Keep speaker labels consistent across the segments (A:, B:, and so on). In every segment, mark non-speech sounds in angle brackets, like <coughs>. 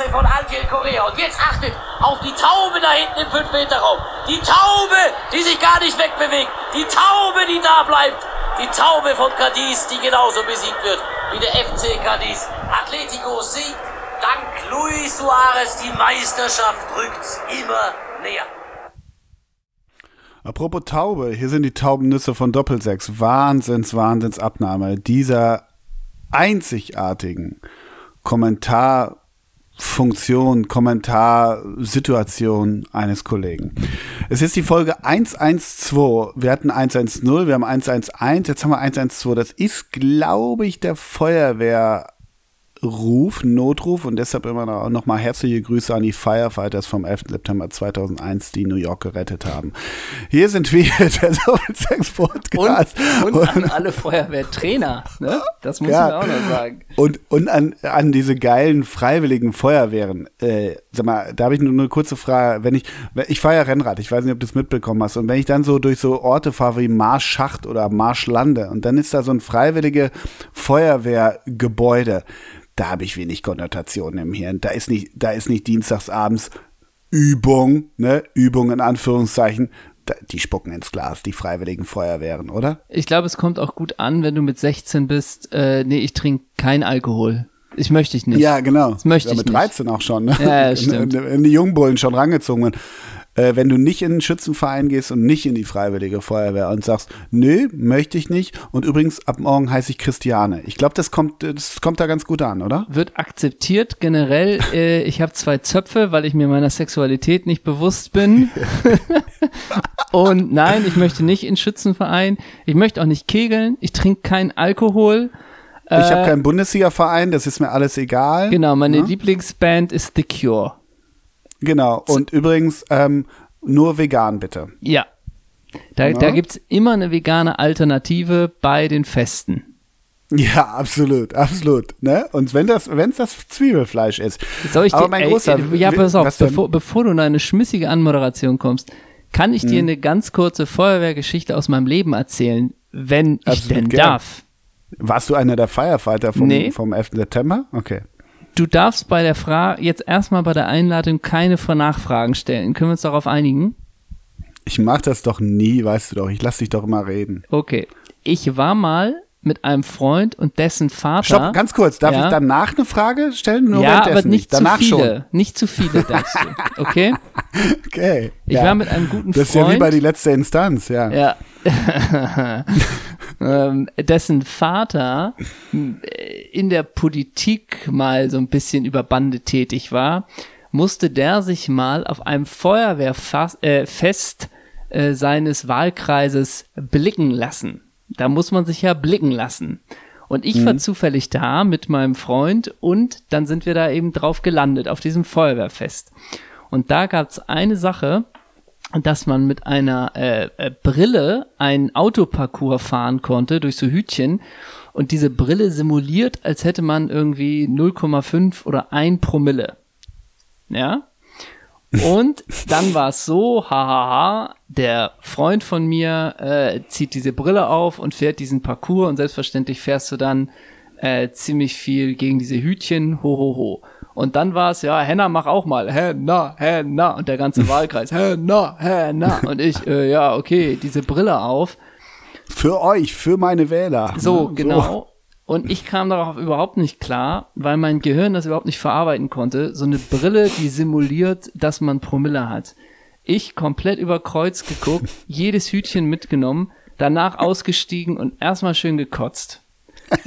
A: Weltklasse von Algier Korea. Und jetzt achtet auf die Taube da hinten im 5-Meter-Raum. Die Taube, die sich gar nicht wegbewegt. Die Taube, die da bleibt. Die Taube von Cadiz, die genauso besiegt wird wie der FC Cadiz. Atletico siegt. Dank Luis Suarez, die Meisterschaft rückt immer näher.
B: Apropos Taube, hier sind die Taubennüsse von Doppelsechs. Wahnsinns, Wahnsinnsabnahme dieser einzigartigen Kommentarfunktion, Kommentarsituation eines Kollegen. Es ist die Folge 112. Wir hatten 110, wir haben 111, jetzt haben wir 112. Das ist, glaube ich, der Feuerwehr Ruf, Notruf und deshalb immer noch, mal herzliche Grüße an die Firefighters vom 11. September 2001, die New York gerettet haben. Hier sind wir, <laughs> der Doppelsex Podcast.
C: Und, und, an alle Feuerwehrtrainer, ne? Das muss ja. man auch noch sagen.
B: Und, und an, an diese geilen freiwilligen Feuerwehren. Äh, sag mal, da habe ich nur eine kurze Frage. Wenn ich, ich fahre ja Rennrad, ich weiß nicht, ob du es mitbekommen hast. Und wenn ich dann so durch so Orte fahre wie Marschacht oder Marschlande und dann ist da so ein freiwillige Feuerwehrgebäude da habe ich wenig Konnotationen im Hirn. Da ist nicht, da ist nicht dienstagsabends Übung, ne, Übung in Anführungszeichen. Die spucken ins Glas, die freiwilligen Feuerwehren, oder?
C: Ich glaube, es kommt auch gut an, wenn du mit 16 bist, äh, nee, ich trinke kein Alkohol. Ich möchte ich nicht.
B: Ja, genau.
C: Das möchte
B: ja,
C: ich
B: mit 13 auch schon, ne?
C: Ja, ja stimmt.
B: Wenn, wenn die Jungbullen schon rangezogen werden äh, wenn du nicht in den Schützenverein gehst und nicht in die Freiwillige Feuerwehr und sagst, nö, möchte ich nicht. Und übrigens, ab morgen heiße ich Christiane. Ich glaube, das kommt, das kommt da ganz gut an, oder?
C: Wird akzeptiert generell. <laughs> Äh, ich habe zwei Zöpfe, weil ich mir meiner Sexualität nicht bewusst bin. <laughs> und nein, ich möchte nicht in Schützenverein. Ich möchte auch nicht kegeln. Ich trinke keinen Alkohol.
B: Ich habe äh, keinen Bundesliga-Verein, das ist mir alles egal.
C: Genau, meine ja? Ne? Lieblingsband ist The Cure.
B: Genau. Und übrigens ähm, nur vegan bitte.
C: Ja. Da, ja. da gibt es immer eine vegane Alternative bei den Festen.
B: Ja, absolut, absolut. Ne? Und wenn das, wenn es das Zwiebelfleisch ist.
C: Soll ich dir, Aber mein ey, großer, ja, pass auf, bevor, bevor du in eine schmissige Anmoderation kommst, kann ich hm. dir eine ganz kurze Feuerwehrgeschichte aus meinem Leben erzählen, wenn absolut ich denn gern. darf.
B: Warst du einer der Firefighter vom, nee. vom 11. September? Okay
C: du darfst bei der Frage, jetzt erstmal bei der Einladung keine Nachfragen stellen. Können wir uns darauf einigen?
B: Ich mach das doch nie, weißt du doch. Ich lass dich doch immer reden.
C: Okay. Ich war mal mit einem Freund und dessen Vater.
B: Stopp, ganz kurz. Darf ja. ich danach eine Frage stellen?
C: Nur ja, aber nicht, nicht. Danach zu viele. Schon. Nicht zu viele <laughs> darfst du. Okay?
B: Okay.
C: Ich ja. war mit einem guten Freund.
B: Das ist ja wie bei die letzte Instanz, ja.
C: Ja. <laughs> ähm, dessen Vater äh, in der Politik mal so ein bisschen über Bande tätig war, musste der sich mal auf einem Feuerwehrfest äh, äh, seines Wahlkreises blicken lassen. Da muss man sich ja blicken lassen. Und ich mhm. war zufällig da mit meinem Freund und dann sind wir da eben drauf gelandet, auf diesem Feuerwehrfest. Und da gab es eine Sache, dass man mit einer äh, äh, Brille einen Autoparcours fahren konnte durch so Hütchen und diese Brille simuliert, als hätte man irgendwie 0,5 oder 1 Promille. Ja? Und dann war es so, hahaha, der Freund von mir äh, zieht diese Brille auf und fährt diesen Parcours und selbstverständlich fährst du dann äh, ziemlich viel gegen diese Hütchen, ho, ho, ho. Und dann war es, ja, Henna, mach auch mal. Henna, Henna. Und der ganze Wahlkreis, Henna, Henna. Und ich, äh, ja, okay, diese Brille auf.
B: Für euch, für meine Wähler.
C: So, genau. So. Und ich kam darauf überhaupt nicht klar, weil mein Gehirn das überhaupt nicht verarbeiten konnte. So eine Brille, die simuliert, dass man Promille hat. Ich komplett über Kreuz geguckt, <laughs> jedes Hütchen mitgenommen, danach ausgestiegen und erstmal schön gekotzt. <laughs>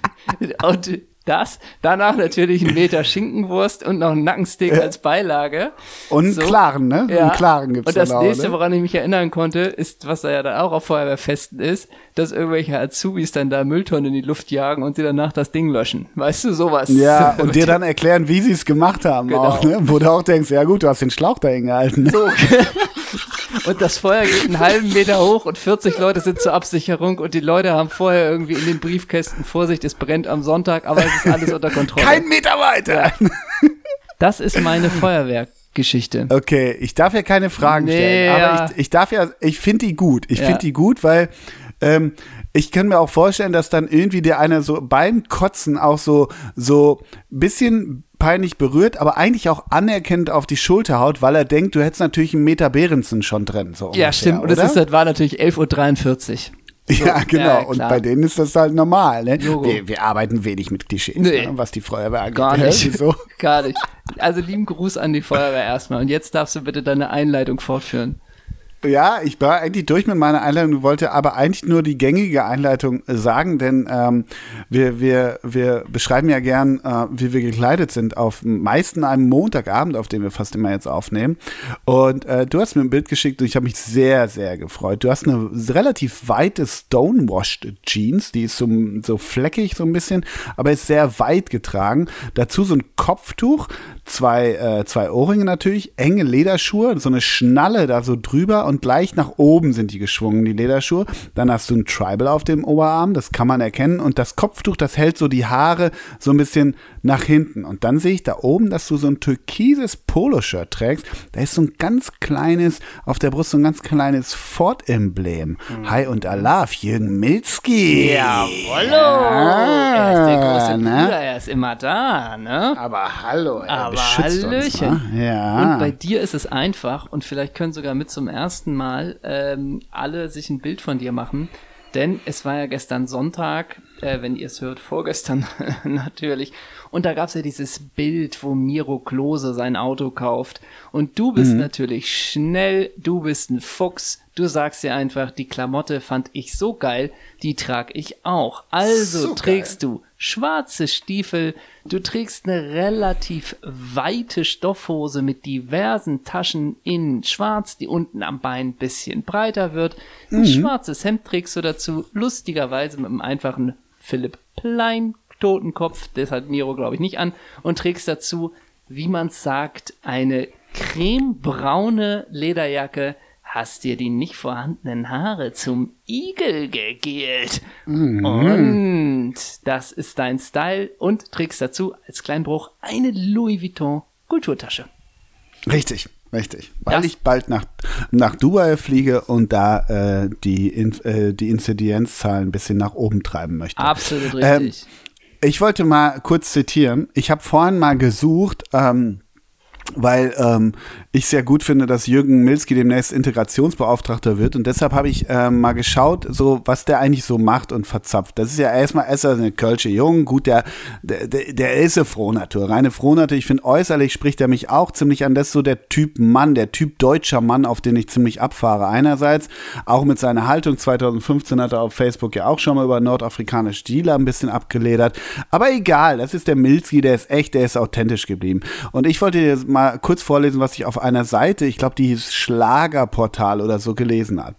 C: <laughs> und das, danach natürlich ein Meter Schinkenwurst und noch ein Nackensteak als Beilage.
B: Und einen so. klaren, ne?
C: Ja.
B: Einen klaren gibt's
C: Und das
B: auch,
C: nächste,
B: ne?
C: woran ich mich erinnern konnte, ist, was da ja dann auch auf Feuerwehrfesten ist, dass irgendwelche Azubis dann da Mülltonnen in die Luft jagen und sie danach das Ding löschen. Weißt du, sowas.
B: Ja, <laughs> und dir dann erklären, wie sie es gemacht haben genau. auch, ne? Wo du auch denkst, ja gut, du hast den Schlauch da hingehalten.
C: So. <laughs> und das Feuer geht einen halben Meter hoch und 40 Leute sind zur Absicherung und die Leute haben vorher irgendwie in den Briefkästen Vorsicht, es brennt am Sonntag, aber es ist alles unter Kontrolle.
B: Kein Meter weiter!
C: Ja. Das ist meine Feuerwehrgeschichte.
B: Okay, ich darf ja keine Fragen nee, stellen, aber ja. ich, ich, darf ja, ich finde die gut. Ich ja. finde die gut, weil ähm, ich kann mir auch vorstellen, dass dann irgendwie der eine so beim Kotzen auch so so bisschen peinlich berührt, aber eigentlich auch anerkennend auf die Schulter haut, weil er denkt, du hättest natürlich einen Meter Behrensen schon drin. So
C: ja,
B: ungefähr,
C: stimmt. Und das, ist, das war natürlich 11.43 Uhr.
B: ja, <laughs> genau.
C: ja,
B: und bei denen ist das halt normal. Ne? Wir, wir arbeiten wenig mit Klischees,
C: Nee.
B: ne? was die Feuerwehr angeht.
C: Gar
B: Hä?
C: nicht. <laughs>
B: Wieso?
C: Gar nicht. Also lieben Gruß an die Feuerwehr erstmal. Und jetzt darfst du bitte deine Einleitung fortführen.
B: Ja, ich war eigentlich durch mit meiner Einleitung, wollte aber eigentlich nur die gängige Einleitung sagen, denn ähm, wir, wir, wir beschreiben ja gern, äh, wie wir gekleidet sind, auf meisten einem Montagabend, auf dem wir fast immer jetzt aufnehmen. Und äh, du hast mir ein Bild geschickt und ich habe mich sehr, sehr gefreut. Du hast eine relativ weite Stonewashed Jeans, die ist so, so fleckig so ein bisschen, aber ist sehr weit getragen. Dazu so ein Kopftuch, zwei, äh, zwei Ohrringe natürlich, enge Lederschuhe, so eine Schnalle da so drüber und gleich nach oben sind die geschwungen, die Lederschuhe. Dann hast du ein Tribal auf dem Oberarm, das kann man erkennen. Und das Kopftuch, das hält so die Haare so ein bisschen nach hinten. Und dann sehe ich da oben, dass du so ein türkises Poloshirt trägst. Da ist so ein ganz kleines, auf der Brust so ein ganz kleines Ford-Emblem. Hi und Alaf, Jürgen Milzki.
C: Jawollo! er ist der große
B: ne?
C: Bruder, er ist immer da, ne?
B: Aber hallo, er
C: Aber
B: beschützt
C: Hallöchen.
B: uns. Ne? Ja.
C: Und bei dir ist es einfach und vielleicht können sogar mit zum ersten Mal ähm, alle sich ein Bild von dir machen. Denn es war ja gestern Sonntag, äh, wenn ihr es hört, vorgestern <laughs> natürlich. Und da gab's ja dieses Bild, wo Miro Klose sein Auto kauft. Und du bist natürlich schnell, du bist ein Fuchs. Du sagst dir einfach, die Klamotte fand ich so geil, die trag ich auch. Also
B: So
C: trägst du schwarze Stiefel, du trägst eine relativ weite Stoffhose mit diversen Taschen in schwarz, die unten am Bein ein bisschen breiter wird. Ein schwarzes Hemd trägst du dazu, lustigerweise mit einem einfachen Philipp Plein Totenkopf, das hat Miro glaube ich nicht an, und trägst dazu, wie man sagt, eine cremebraune Lederjacke, hast dir die nicht vorhandenen Haare zum Igel gegelt. Und das ist dein Style und trägst dazu als Kleinbruch eine Louis Vuitton Kulturtasche.
B: Richtig, richtig. Weil
C: Das-
B: ich bald nach, nach Dubai fliege und da äh, die, In äh, die Inzidenzzahlen ein bisschen nach oben treiben möchte.
C: Absolut
B: Ähm,
C: richtig.
B: Ich wollte mal kurz zitieren. Ich habe vorhin mal gesucht, ähm, weil ähm, ich sehr gut finde, dass Jürgen Milski demnächst Integrationsbeauftragter wird und deshalb habe ich ähm, mal geschaut, so was der eigentlich so macht und verzapft. Das ist ja erstmal ist er eine Kölsche Jung, gut, der, der, der ist eine Frohnatur, reine Frohnatur. Ich finde äußerlich spricht er mich auch ziemlich an. Das ist so der Typ Mann, der Typ deutscher Mann, auf den ich ziemlich abfahre. Einerseits auch mit seiner Haltung. 2015 hat er auf Facebook ja auch schon mal über nordafrikanische Stile ein bisschen abgeledert. Aber egal, das ist der Milski, der ist echt, der ist authentisch geblieben. Und ich wollte dir mal kurz vorlesen, was ich auf einer Seite, ich glaube, die hieß Schlagerportal oder so gelesen habe.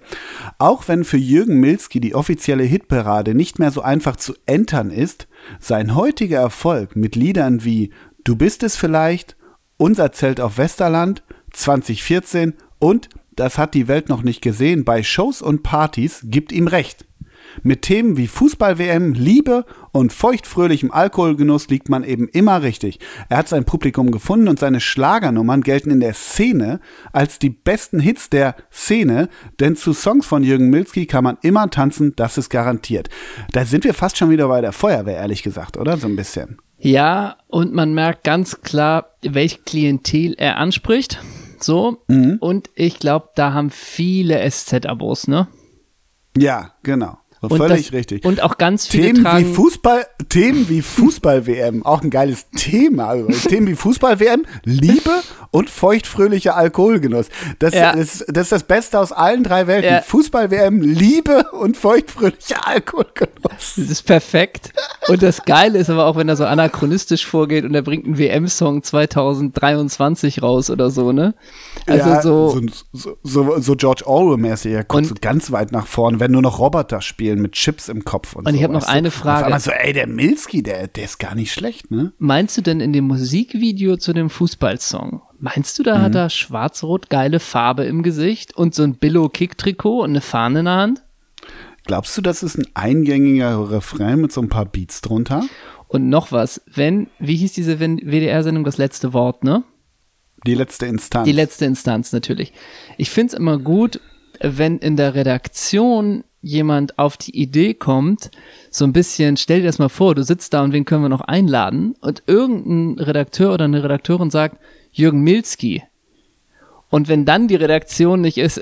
B: Auch wenn für Jürgen Milski die offizielle Hitparade nicht mehr so einfach zu entern ist, sein heutiger Erfolg mit Liedern wie Du bist es vielleicht, Unser Zelt auf Westerland, 2014 und Das hat die Welt noch nicht gesehen bei Shows und Partys gibt ihm recht. Mit Themen wie Fußball-WM, Liebe und feuchtfröhlichem Alkoholgenuss liegt man eben immer richtig. Er hat sein Publikum gefunden und seine Schlagernummern gelten in der Szene als die besten Hits der Szene, denn zu Songs von Jürgen Milski kann man immer tanzen, das ist garantiert. Da sind wir fast schon wieder bei der Feuerwehr, ehrlich gesagt, oder? So ein bisschen.
C: Ja, und man merkt ganz klar, welch Klientel er anspricht. So.
B: Mhm.
C: Und ich glaube, da haben viele SZ-Abos, ne?
B: Ja, genau.
C: Und
B: Völlig
C: das,
B: richtig.
C: Und auch ganz viele
B: Themen wie
C: tragen.
B: Fußball, Themen wie Fußball-WM, <laughs> auch ein geiles Thema. Themen wie Fußball-WM, Liebe und feuchtfröhlicher Alkoholgenuss. Das,
C: Ja.
B: das, das ist das Beste aus allen drei Welten.
C: Ja.
B: Fußball-WM, Liebe und feuchtfröhlicher Alkoholgenuss.
C: Das ist perfekt. Und das Geile ist aber auch, wenn er so anachronistisch vorgeht und er bringt einen WM-Song 2023 raus oder so, ne? Also
B: ja,
C: so,
B: so, so, so George Orwell-mäßig. Er kommt so ganz weit nach vorn, wenn nur noch Roboter spielen mit Chips im Kopf. Und,
C: Und ich
B: so,
C: hab noch
B: weißt du?
C: eine
B: Auf
C: Frage.
B: einmal so, ey, der Milski, der, der ist gar nicht schlecht, ne?
C: Meinst du denn in dem Musikvideo zu dem Fußballsong, meinst du, da
B: Mhm.
C: hat er schwarz-rot geile Farbe im Gesicht und so ein Billo-Kick-Trikot und eine Fahne in der Hand?
B: Glaubst du, das ist ein eingängiger Refrain mit so ein paar Beats drunter?
C: Und noch was, wenn, wie hieß diese WDR-Sendung, das letzte Wort, ne?
B: Die letzte Instanz.
C: Die letzte Instanz natürlich. Ich find's immer gut, wenn in der Redaktion jemand auf die Idee kommt, so ein bisschen, stell dir das mal vor, du sitzt da und wen können wir noch einladen? Und irgendein Redakteur oder eine Redakteurin sagt, Jürgen Milski. Und wenn dann die Redaktion nicht ist,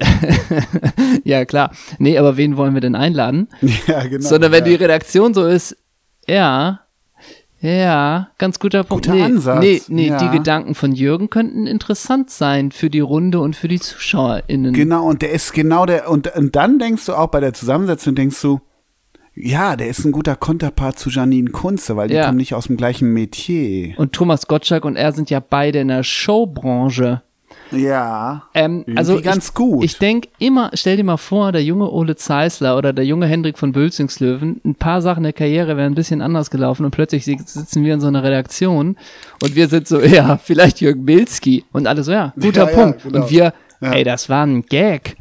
C: <laughs> ja klar, nee, aber wen wollen wir denn einladen? <laughs>
B: Ja, genau.
C: Sondern wenn
B: ja.
C: die Redaktion so ist, ja, ja, ganz guter Punkt.
B: Guter
C: nee,
B: Ansatz,
C: nee, nee,
B: ja.
C: die Gedanken von Jürgen könnten interessant sein für die Runde und für die ZuschauerInnen.
B: Genau, und der ist genau der, und, und dann denkst du auch bei der Zusammensetzung, denkst du, ja, der ist ein guter Konterpart zu Janine Kunze, weil die
C: Ja.
B: kommen nicht aus dem gleichen Metier.
C: Und Thomas Gottschalk und er sind ja beide in der Showbranche.
B: Ja.
C: Ähm, also
B: ganz
C: ich,
B: gut.
C: Ich denke immer, stell dir mal vor, der junge Ole Zeisler oder der junge Hendrik von Bülzingslöwen, ein paar Sachen der Karriere wären ein bisschen anders gelaufen und plötzlich si- sitzen wir in so einer Redaktion und wir sind so, <laughs> ja, vielleicht Jürgen Milski und alle so, ja, guter
B: Ja, ja,
C: Punkt.
B: genau.
C: Und wir,
B: Ja.
C: ey, das war ein Gag.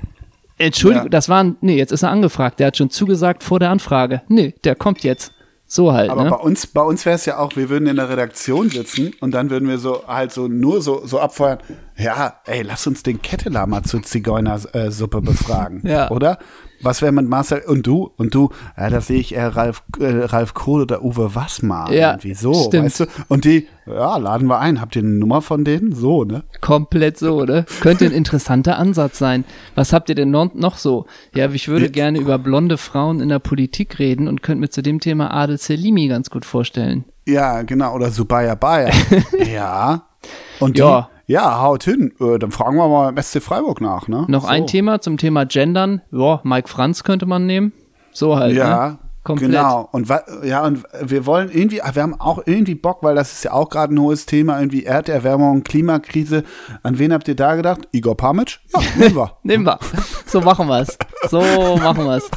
C: Entschuldigung,
B: Ja.
C: das war ein, nee, jetzt ist er angefragt, der hat schon zugesagt vor der Anfrage. Nee, der kommt jetzt. So halt,
B: Aber
C: ne?
B: bei uns, bei uns wäre es ja auch, wir würden in der Redaktion sitzen und dann würden wir so halt so nur so, so abfeuern, ja, ey, lass uns den Ketteler mal zur Zigeunersuppe befragen. <laughs>
C: Ja.
B: Oder? Was wäre mit Marcel und du? Und du, ja, da sehe ich eher Ralf, äh, Ralf Kohl oder Uwe Wassmer.
C: Ja,
B: irgendwie so,
C: stimmt.
B: weißt du? Und die, ja, laden wir ein. Habt ihr eine Nummer von denen? So, ne?
C: Komplett so, ne? Könnte ein interessanter Ansatz sein. Was habt ihr denn noch so? Ja, ich würde
B: Ja.
C: gerne über blonde Frauen in der Politik reden und könnte mir zu dem Thema Adel Selimi ganz gut vorstellen.
B: Ja, genau. Oder Subaya Bayer. <laughs> ja. Und die,
C: Ja.
B: ja, haut hin. Äh, dann fragen wir mal im SC Freiburg nach, ne?
C: Noch
B: so.
C: ein Thema zum Thema Gendern. Ja, Mike Franz könnte man nehmen. So halt,
B: Ja,
C: ne? Komplett.
B: genau. Und ja, und wir wollen irgendwie, wir haben auch irgendwie Bock, weil das ist ja auch gerade ein hohes Thema, irgendwie Erderwärmung, Klimakrise. An wen habt ihr da gedacht? Igor Pamitsch? Ja, nehmen wir. <laughs>
C: Nehmen wir. So machen wir's. So machen wir's.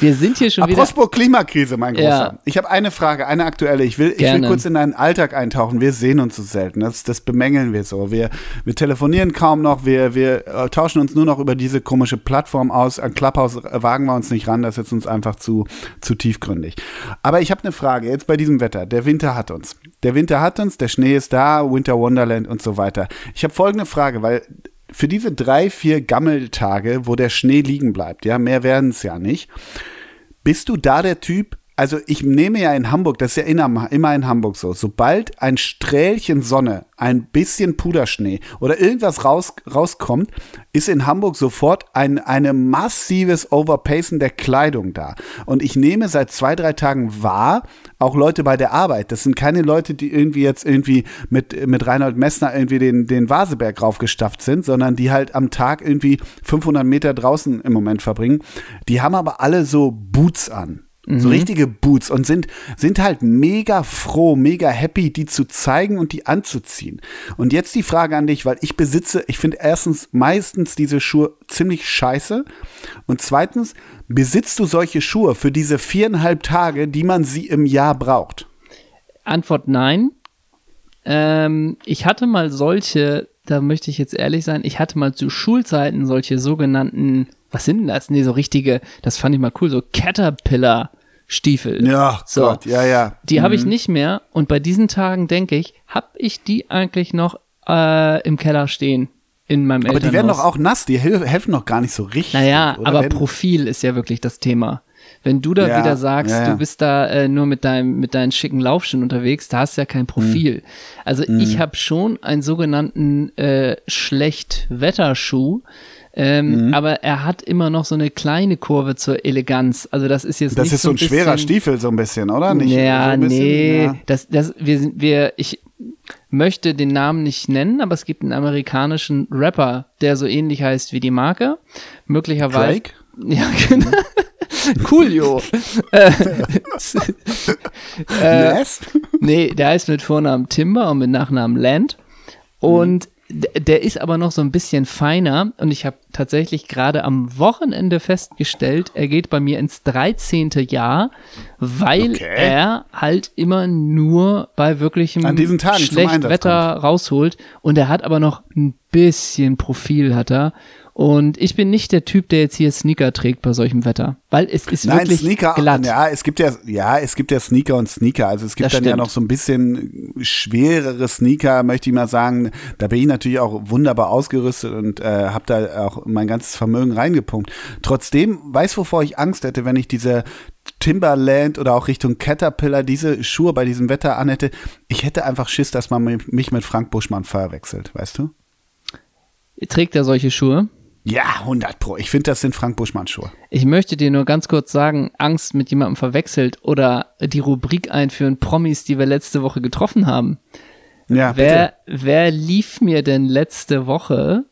C: Wir sind hier schon wieder.
B: Apropos Klimakrise, mein Großer.
C: Ja.
B: Ich habe eine Frage, eine aktuelle. Ich will, ich will kurz in deinen Alltag eintauchen. Wir sehen uns so selten. Das, das bemängeln wir so. Wir, wir telefonieren kaum noch. Wir, wir äh, tauschen uns nur noch über diese komische Plattform aus. An Clubhouse wagen wir uns nicht ran. Das ist uns einfach zu, zu tiefgründig. Aber ich habe eine Frage jetzt bei diesem Wetter. Der Winter hat uns. Der Winter hat uns. Der Schnee ist da. Winter Wonderland und so weiter. Ich habe folgende Frage, weil für diese drei, vier Gammeltage, wo der Schnee liegen bleibt, ja, mehr werden es ja nicht, bist du da der Typ? Also ich nehme ja in Hamburg, das ist ja immer, in Hamburg so, sobald ein Strählchen Sonne, ein bisschen Puderschnee oder irgendwas raus, rauskommt, ist in Hamburg sofort ein eine massives Overpacen der Kleidung da. Und ich nehme seit zwei, drei Tagen wahr, auch Leute bei der Arbeit, das sind keine Leute, die irgendwie jetzt irgendwie mit, mit Reinhold Messner irgendwie den, den Vaseberg raufgestafft sind, sondern die halt am Tag irgendwie 500 Meter draußen im Moment verbringen. Die haben aber alle so Boots an. So richtige Boots und sind, sind halt mega froh, mega happy, die zu zeigen und die anzuziehen. Und jetzt die Frage an dich, weil ich besitze, ich finde erstens meistens diese Schuhe ziemlich scheiße und zweitens, besitzt du solche Schuhe für diese viereinhalb Tage, die man sie im Jahr braucht?
C: Antwort nein. Ähm, ich hatte mal solche, da möchte ich jetzt ehrlich sein, ich hatte mal zu Schulzeiten solche sogenannten, was sind denn das? Nee, so richtige, das fand ich mal cool, so Caterpillar-Stiefel.
B: Ja,
C: so.
B: Gott, ja, ja.
C: Die habe ich nicht mehr und bei diesen Tagen denke ich, habe ich die eigentlich noch äh, im Keller stehen in meinem
B: Aber die werden doch auch nass, die hel- helfen doch gar nicht so richtig.
C: Naja,
B: oder?
C: aber
B: Wenn-
C: Profil ist ja wirklich das Thema. Wenn du da
B: Ja,
C: wieder sagst,
B: ja, ja.
C: du bist da äh, nur mit deinem mit deinen schicken Laufschuhen unterwegs, da hast du ja kein Profil. Also
B: Mhm.
C: ich habe schon einen sogenannten äh, Schlechtwetterschuh, ähm,
B: Mhm.
C: aber er hat immer noch so eine kleine Kurve zur Eleganz. Also das ist jetzt
B: das
C: nicht
B: ist so ein schwerer
C: bisschen,
B: Stiefel, so ein bisschen, oder? Nicht
C: ja,
B: so bisschen,
C: nee,
B: Ja.
C: das, das, wir sind, wir, ich möchte den Namen nicht nennen, aber es gibt einen amerikanischen Rapper, der so ähnlich heißt wie die Marke. Möglicherweise.
B: Drake? <laughs>
C: Ja, genau. Coolio. <laughs> äh, äh,
B: Ness? <laughs>
C: nee, der heißt mit Vornamen Timber und mit Nachnamen Land. Und der ist aber noch so ein bisschen feiner. Und ich habe tatsächlich gerade am Wochenende festgestellt, er geht bei mir ins 13. Jahr, weil
B: Okay.
C: er halt immer nur bei wirklichem
B: zum Einsatz
C: Schlechtwetter rausholt. Und er hat aber noch ein bisschen Profil, hat er. Und ich bin nicht der Typ, der jetzt hier Sneaker trägt bei solchem Wetter. Weil es ist
B: Nein,
C: wirklich
B: Sneaker,
C: glatt.
B: ja, es gibt ja, ja, es gibt ja Sneaker und Sneaker. Also es gibt
C: Das
B: dann ja
C: stimmt.
B: noch so ein bisschen schwerere Sneaker, möchte ich mal sagen. Da bin ich natürlich auch wunderbar ausgerüstet und äh, habe da auch auch mein ganzes Vermögen reingepumpt. Trotzdem, weiß wovor ich Angst hätte, wenn ich diese Timberland oder auch Richtung Caterpillar diese Schuhe bei diesem Wetter anhätte. Ich hätte einfach Schiss, dass man mich mit Frank Buschmann verwechselt, weißt du?
C: Trägt er solche Schuhe?
B: Ja, 100 Pro. Ich finde, das sind Frank Buschmann-Schuhe.
C: Ich möchte dir nur ganz kurz sagen, Angst mit jemandem verwechselt oder die Rubrik einführen, Promis, die wir letzte Woche getroffen haben.
B: Ja,
C: wer, wer lief mir denn letzte Woche,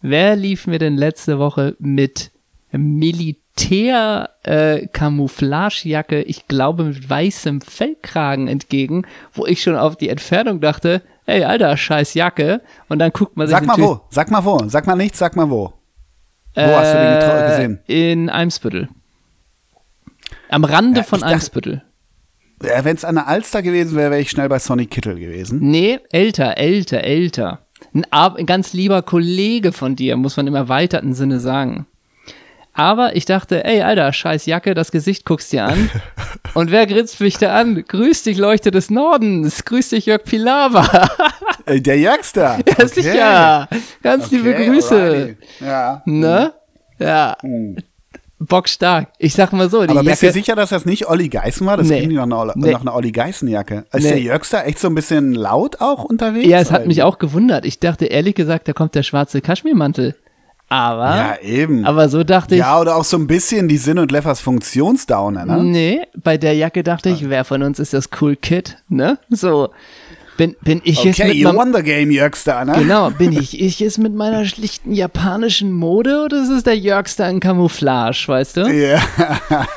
C: wer lief mir denn letzte Woche mit Militär äh, ich glaube mit weißem Fellkragen entgegen, wo ich schon auf die Entfernung dachte, ey, alter, scheiß Jacke. Und dann guckt man sich
B: Sag mal wo, sag mal wo, sag mal nichts, sag mal wo. Wo äh, hast du den
C: Äh,
B: gesehen?
C: In Eimsbüttel. Am Rande
B: Ja,
C: von Eimsbüttel.
B: Ja, Wenn es an der Alster gewesen wäre, wäre ich schnell bei Sonny Kittel gewesen.
C: Nee, älter, älter, älter. Ein, ein ganz lieber Kollege von dir, muss man im erweiterten Sinne sagen. Aber ich dachte, ey, Alter, scheiß Jacke, das Gesicht guckst dir an. <laughs> Und wer grinst mich da an? Grüß dich, Leuchte des Nordens. Grüß dich, Jörg Pilawa. <laughs>
B: Äh, der Jagster. <laughs>
C: Ja,
B: Okay.
C: sicher. Ganz liebe
B: Okay,
C: Grüße.
B: alrighty. Ja.
C: Ne? Ja. Bockstark. Ich sag mal so, die
B: Aber bist du
C: Jacke.
B: sicher, dass das nicht Olli Geißen war? Das
C: Nee.
B: klingt nach einer, Olli-
C: Nee.
B: nach einer Olli Geißen-Jacke. Ist
C: Nee.
B: der Jörgster echt so ein bisschen laut auch unterwegs?
C: Ja, es hat mich auch gewundert. Ich dachte ehrlich gesagt, da kommt der schwarze Kaschmirmantel. Aber,
B: Ja, eben.
C: aber so dachte ich,
B: ja, oder auch so ein bisschen die Sinn und Leffers Funktionsdowner, ne?
C: Nee, bei der Jacke dachte ich, wer von uns ist das Cool Kid, ne? So, bin, bin ich jetzt
B: Okay,
C: mit
B: you won the game, Jörgster, ne?
C: genau, bin <laughs> ich, ich jetzt mit meiner schlichten japanischen Mode oder ist es der Jörgster in Camouflage, weißt du?
B: Ja,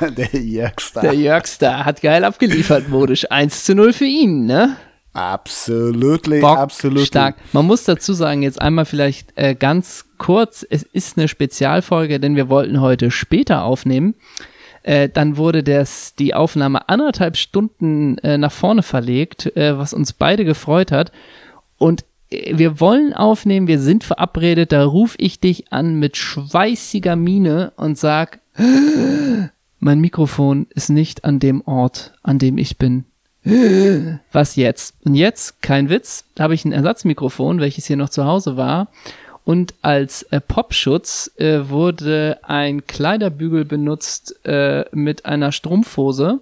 B: <laughs> der Jörgster.
C: Der Jörgster hat geil abgeliefert, modisch. 1 zu 0 für ihn, ne?
B: Absolutely, absolut.
C: stark. Man muss dazu sagen, jetzt einmal vielleicht äh, ganz kurz, es ist eine Spezialfolge, denn wir wollten heute später aufnehmen. Äh, dann wurde das, die Aufnahme anderthalb Stunden äh, nach vorne verlegt, äh, was uns beide gefreut hat. Und äh, wir wollen aufnehmen, wir sind verabredet, da rufe ich dich an mit schweißiger Miene und sag, <gasps> mein Mikrofon ist nicht an dem Ort, an dem ich bin. <gasps> Was jetzt? Und jetzt, kein Witz, habe ich ein Ersatzmikrofon, welches hier noch zu Hause war. Und als äh, Popschutz äh, wurde ein Kleiderbügel benutzt äh, mit einer Strumpfhose.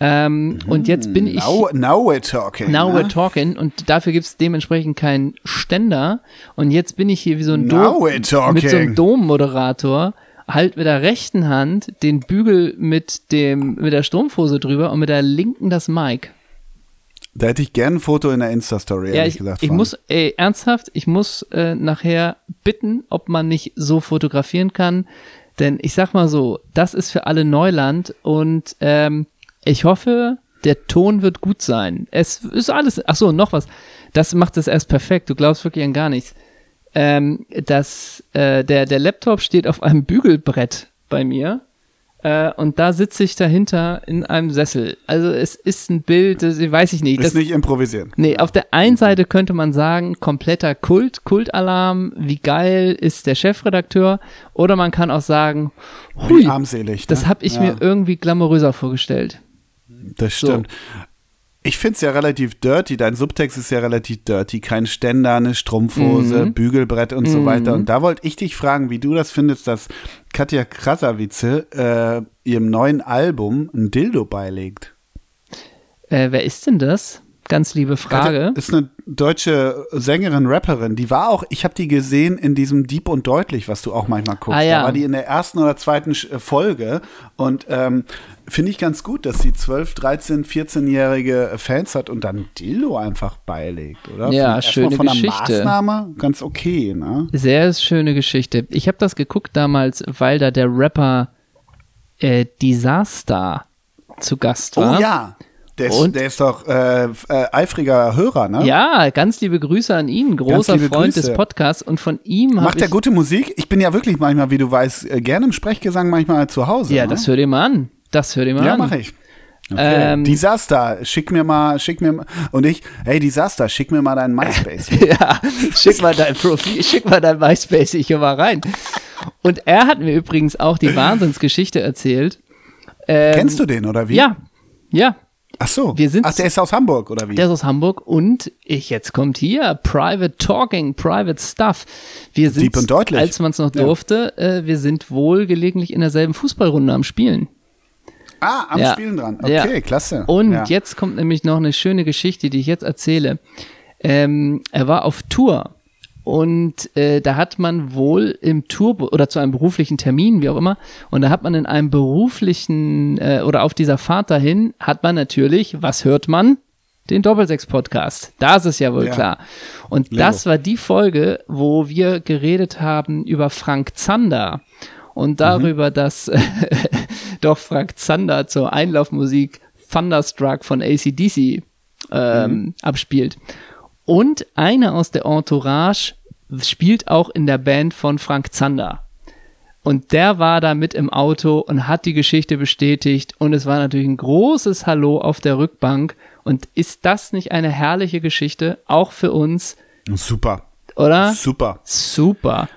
C: Ähm, und jetzt bin ich.
B: Now, now we're talking.
C: Now
B: ne?
C: we're talking und dafür gibt es dementsprechend keinen Ständer und jetzt bin ich hier wie so ein
B: Now
C: Dom,
B: we're talking.
C: mit so einem Dommoderator, halt mit der rechten Hand den Bügel mit dem mit der Strumpfhose drüber und mit der linken das Mic.
B: Da hätte ich gern ein Foto in der Insta-Story,
C: Ja,
B: ehrlich
C: ich,
B: gesagt.
C: ich
B: von.
C: muss, ey, ernsthaft, ich muss äh, nachher bitten, ob man nicht so fotografieren kann, denn ich sag mal so, das ist für alle Neuland und ähm, ich hoffe, der Ton wird gut sein. Es ist alles, ach so, noch was, das macht es erst perfekt, du glaubst wirklich an gar nichts. Ähm, das, äh, der, der Laptop steht auf einem Bügelbrett bei mir äh, und da sitze ich dahinter in einem Sessel. Also es ist ein Bild, das weiß ich nicht.
B: Ist
C: Das,
B: nicht improvisieren.
C: Nee, auf der einen Seite könnte man sagen, kompletter Kult, Kultalarm, wie geil ist der Chefredakteur. Oder man kann auch sagen,
B: Wie
C: hui,
B: armselig.
C: das
B: ne?
C: habe ich
B: ja,
C: mir irgendwie glamouröser vorgestellt.
B: Das stimmt. Ich finde es ja relativ dirty. Dein Subtext ist ja relativ dirty. Kein Ständer, eine Strumpfhose,
C: Mhm.
B: Bügelbrett und so weiter. Und da wollte ich dich fragen, wie du das findest, dass Katja Krasavice äh, ihrem neuen Album ein Dildo beilegt.
C: Äh, wer ist denn das? Ganz liebe Frage.
B: Katja ist eine deutsche Sängerin, Rapperin. Die war auch, ich habe die gesehen in diesem Deep und Deutlich, was du auch manchmal guckst.
C: Ah, ja.
B: Da war die in der ersten oder zweiten äh, Folge. Und ähm, finde ich ganz gut, dass sie 12, 13, 14-jährige Fans hat und dann Dildo einfach beilegt, oder?
C: Ja, schöne
B: von der
C: Geschichte.
B: Maßnahme ganz okay, ne?
C: Sehr schöne Geschichte. Ich habe das geguckt damals, weil da der Rapper äh, Disaster zu Gast war.
B: Oh ja. Der ist, der ist doch äh, äh, eifriger Hörer, ne?
C: Ja, ganz liebe Grüße an ihn, großer Freund
B: Grüße.
C: des Podcasts und von ihm
B: Macht er gute Musik? Ich bin ja wirklich manchmal, wie du weißt, äh, gerne im Sprechgesang, manchmal zu Hause.
C: Ja,
B: ne?
C: das hör dir mal an. Das hör dir mal
B: Ja,
C: an.
B: mache ich. Okay.
C: Ähm,
B: Disaster, schick mir mal, schick mir mal, und ich, hey Disaster, schick mir mal deinen <laughs> MySpace.
C: Ja, schick mal dein Profil, schick mal dein MySpace, ich hier mal rein. Und er hat mir übrigens auch die Wahnsinnsgeschichte erzählt. Ähm,
B: Kennst du den oder wie?
C: Ja, ja.
B: Ach so.
C: Wir sind-
B: Ach, der ist aus Hamburg, oder wie?
C: Der ist aus Hamburg und ich, jetzt kommt hier Private Talking, Private Stuff. Wir sind,
B: Deep und deutlich.
C: als man es noch
B: Ja.
C: durfte, äh, wir sind wohl gelegentlich in derselben Fußballrunde am Spielen.
B: Ah, am
C: Ja.
B: Spielen dran. Okay,
C: Ja.
B: klasse.
C: Und
B: ja.
C: jetzt kommt nämlich noch eine schöne Geschichte, die ich jetzt erzähle. Ähm, er war auf Tour und äh, da hat man wohl im Tour oder zu einem beruflichen Termin, wie auch immer, und da hat man in einem beruflichen äh, oder auf dieser Fahrt dahin hat man natürlich, was hört man? Den Doppelsechs-Podcast. Da ist es ja wohl
B: Ja.
C: klar. Und
B: Lego.
C: das war die Folge, wo wir geredet haben über Frank Zander und darüber, dass <laughs> doch Frank Zander zur Einlaufmusik Thunderstruck von ACDC ähm, abspielt. Und einer aus der Entourage spielt auch in der Band von Frank Zander. Und der war da mit im Auto und hat die Geschichte bestätigt. Und es war natürlich ein großes Hallo auf der Rückbank. Und ist das nicht eine herrliche Geschichte, auch für uns,
B: Super.
C: oder?
B: Super.
C: Super.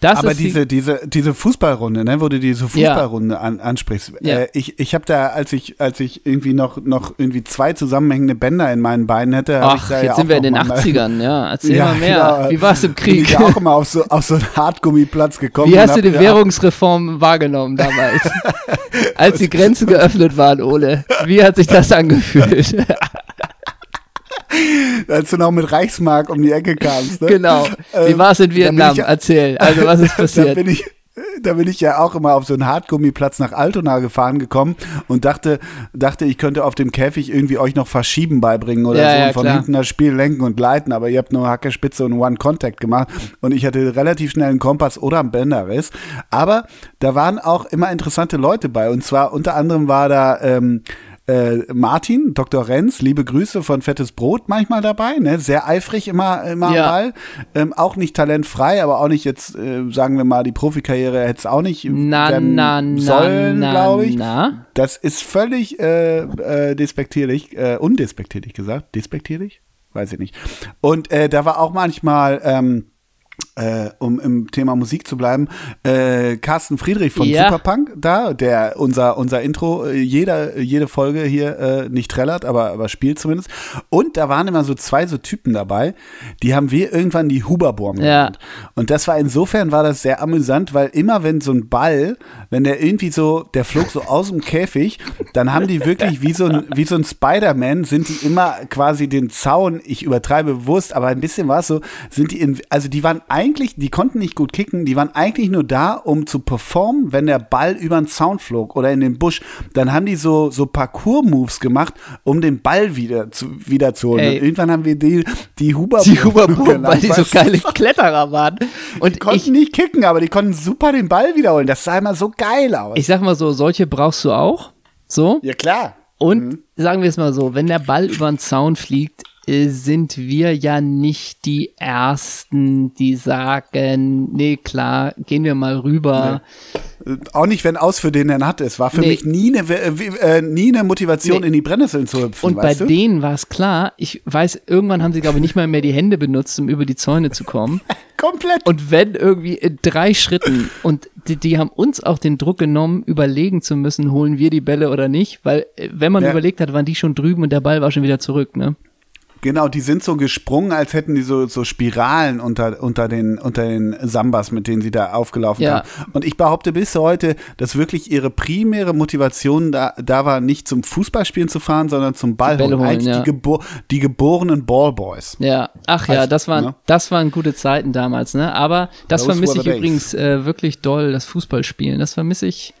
C: Das
B: Aber
C: ist die-
B: diese, diese, diese Fußballrunde, ne, wo du diese Fußballrunde an, ansprichst,
C: Ja.
B: äh, ich, ich habe da, als ich, als ich irgendwie noch, noch irgendwie zwei zusammenhängende Bänder in meinen Beinen hätte, hab ich
C: Ach,
B: da
C: jetzt
B: ja
C: sind wir in den
B: mal-
C: 80ern, ja. Erzähl
B: Ja,
C: mal mehr.
B: genau.
C: Wie war es im
B: Bin ich
C: Krieg?
B: ja auch immer auf so, auf so einen Hartgummiplatz gekommen.
C: Wie hast du die Währungsreform wahrgenommen damals? <laughs> Als die Grenzen geöffnet waren, Ole. Wie hat sich das angefühlt? <laughs>
B: Als du noch mit Reichsmark um die Ecke kamst. Ne?
C: genau. Wie
B: Ähm,
C: war es in
B: da
C: Vietnam?
B: ich
C: Erzähl. Also, was ist <laughs>
B: Da
C: passiert?
B: bin ich, da bin ich ja auch immer auf so einen Hartgummiplatz nach Altona gefahren gekommen und dachte, dachte, ich könnte auf dem Käfig irgendwie euch noch Verschieben beibringen oder
C: Ja,
B: so
C: ja,
B: und von
C: klar.
B: hinten das Spiel lenken und leiten, aber ihr habt nur Hacke, Spitze und One-Contact gemacht und ich hatte relativ schnell einen Kompass oder einen Bänderriss. Aber da waren auch immer interessante Leute bei und zwar unter anderem war da ähm, äh, Martin, Dr. Renz, liebe Grüße von Fettes Brot manchmal dabei, ne? sehr eifrig immer, immer
C: Ja.
B: am Ball. Ähm, auch nicht talentfrei, aber auch nicht jetzt, äh, sagen wir mal, die Profikarriere hätte es auch nicht
C: Na,
B: werden
C: na, na,
B: sollen,
C: na,
B: glaube ich.
C: na.
B: Das ist völlig äh, äh, despektierlich, äh, undespektierlich gesagt. Despektierlich? Weiß ich nicht. Und äh, da war auch manchmal, ähm, äh, um im Thema Musik zu bleiben, äh, Carsten Friedrich von
C: Ja.
B: Superpunk da, der unser, unser Intro äh, jeder, jede Folge hier äh, nicht trällert, aber, aber spielt zumindest. Und da waren immer so zwei so Typen dabei, die haben wir irgendwann die Huberborn
C: Ja.
B: genannt. Und das war insofern war das sehr amüsant, weil immer wenn so ein Ball, wenn der irgendwie so, der flog so aus dem Käfig, dann haben die wirklich wie so ein, wie so ein Spider-Man, sind die immer quasi den Zaun, ich übertreibe bewusst, aber ein bisschen war es so, sind die in, also die waren eigentlich, die konnten nicht gut kicken, die waren eigentlich nur da, um zu performen, wenn der Ball über den Zaun flog oder in den Busch. Dann haben die so, so Parcours-Moves gemacht, um den Ball wieder zu, wieder zu holen.
C: Ey.
B: Und irgendwann haben wir die, die Huber
C: Die Huberboom,
B: genannt,
C: weil die so geile Kletterer waren. Und
B: Die konnten
C: ich,
B: nicht kicken, aber die konnten super den Ball wiederholen. Das sah immer so geil aus.
C: ich sag mal so, solche brauchst du auch. So.
B: ja, klar.
C: Und sagen wir es mal so, wenn der Ball über den Zaun fliegt, sind wir ja nicht die Ersten, die sagen, nee, klar, gehen wir mal rüber.
B: Äh, Auch nicht, wenn aus für den er hat. Es war für
C: Nee.
B: mich nie eine, äh, nie eine Motivation,
C: Nee.
B: in die Brennnesseln zu hüpfen.
C: Und bei
B: du?
C: denen war es klar, ich weiß, irgendwann haben sie, glaube ich, nicht mal mehr die Hände benutzt, um über die Zäune zu kommen. <laughs>
B: Komplett.
C: Und wenn irgendwie in drei Schritten und die, die haben uns auch den Druck genommen, überlegen zu müssen, holen wir die Bälle oder nicht, weil äh, wenn man
B: Ja.
C: überlegt hat, waren die schon drüben und der Ball war schon wieder zurück, ne?
B: Genau, die sind so gesprungen, als hätten die so, so Spiralen unter, unter, den, unter den Sambas, mit denen sie da aufgelaufen
C: Ja.
B: kamen. Und ich behaupte bis heute, dass wirklich ihre primäre Motivation da, da war, nicht zum Fußballspielen zu fahren, sondern zum Ball holen. Eigentlich
C: ja.
B: die, gebo die geborenen Ballboys.
C: Ja, ach ja, das waren,
B: ne?
C: das waren gute Zeiten damals, ne? Aber das
B: Those
C: vermisse ich
B: days.
C: übrigens äh, wirklich doll, das Fußballspielen. Das vermisse ich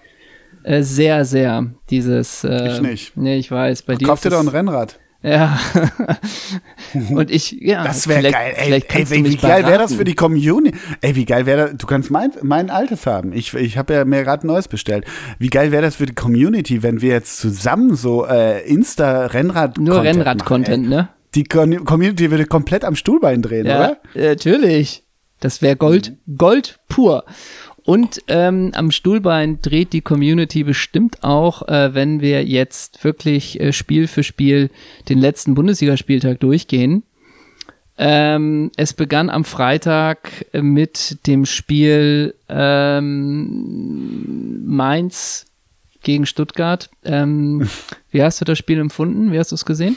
C: äh, sehr, sehr. Dieses. Äh,
B: Ich nicht.
C: Nee, ich weiß. Bei dir.
B: Kauf dir doch ein Rennrad.
C: Ja. <laughs> Und ich, ja.
B: Das wäre geil. Ey, ey, wie, geil wäre das für die Community? Ey, wie geil wäre das? Du kannst mein, mein altes haben. Ich, ich habe ja mir gerade ein neues bestellt. Wie geil wäre das für die Community, wenn wir jetzt zusammen so äh, Insta-Rennrad
C: Nur Rennrad-Content, ne?
B: Die Con Community würde komplett am Stuhlbein drehen,
C: Ja,
B: oder?
C: natürlich. Das wäre Gold, Gold pur. Und ähm, am Stuhlbein dreht die Community bestimmt auch, äh, wenn wir jetzt wirklich äh, Spiel für Spiel den letzten Bundesligaspieltag durchgehen. Ähm, es begann am Freitag mit dem Spiel ähm, Mainz gegen Stuttgart. Ähm, <laughs> wie hast du das Spiel empfunden? Wie hast du es gesehen?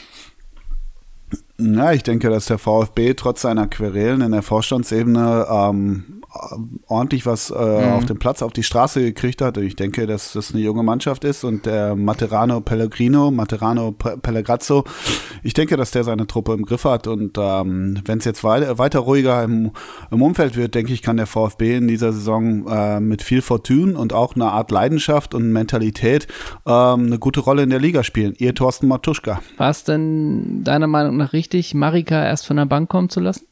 B: Ja, ich denke, dass der VfB trotz seiner Querelen in der Vorstandsebene ähm, ordentlich was äh, mhm. auf dem Platz, auf die Straße gekriegt hat. Ich denke, dass das eine junge Mannschaft ist und der Materano Pellegrino, Materano Pellegrazzo, ich denke, dass der seine Truppe im Griff hat und ähm, wenn es jetzt weiter, weiter ruhiger im, im, Umfeld wird, denke ich, kann der VfB in dieser Saison äh, mit viel Fortune und auch einer Art Leidenschaft und Mentalität ähm, eine gute Rolle in der Liga spielen. Ihr Thorsten Matuschka.
C: War es denn deiner Meinung nach richtig, Marika erst von der Bank kommen zu lassen?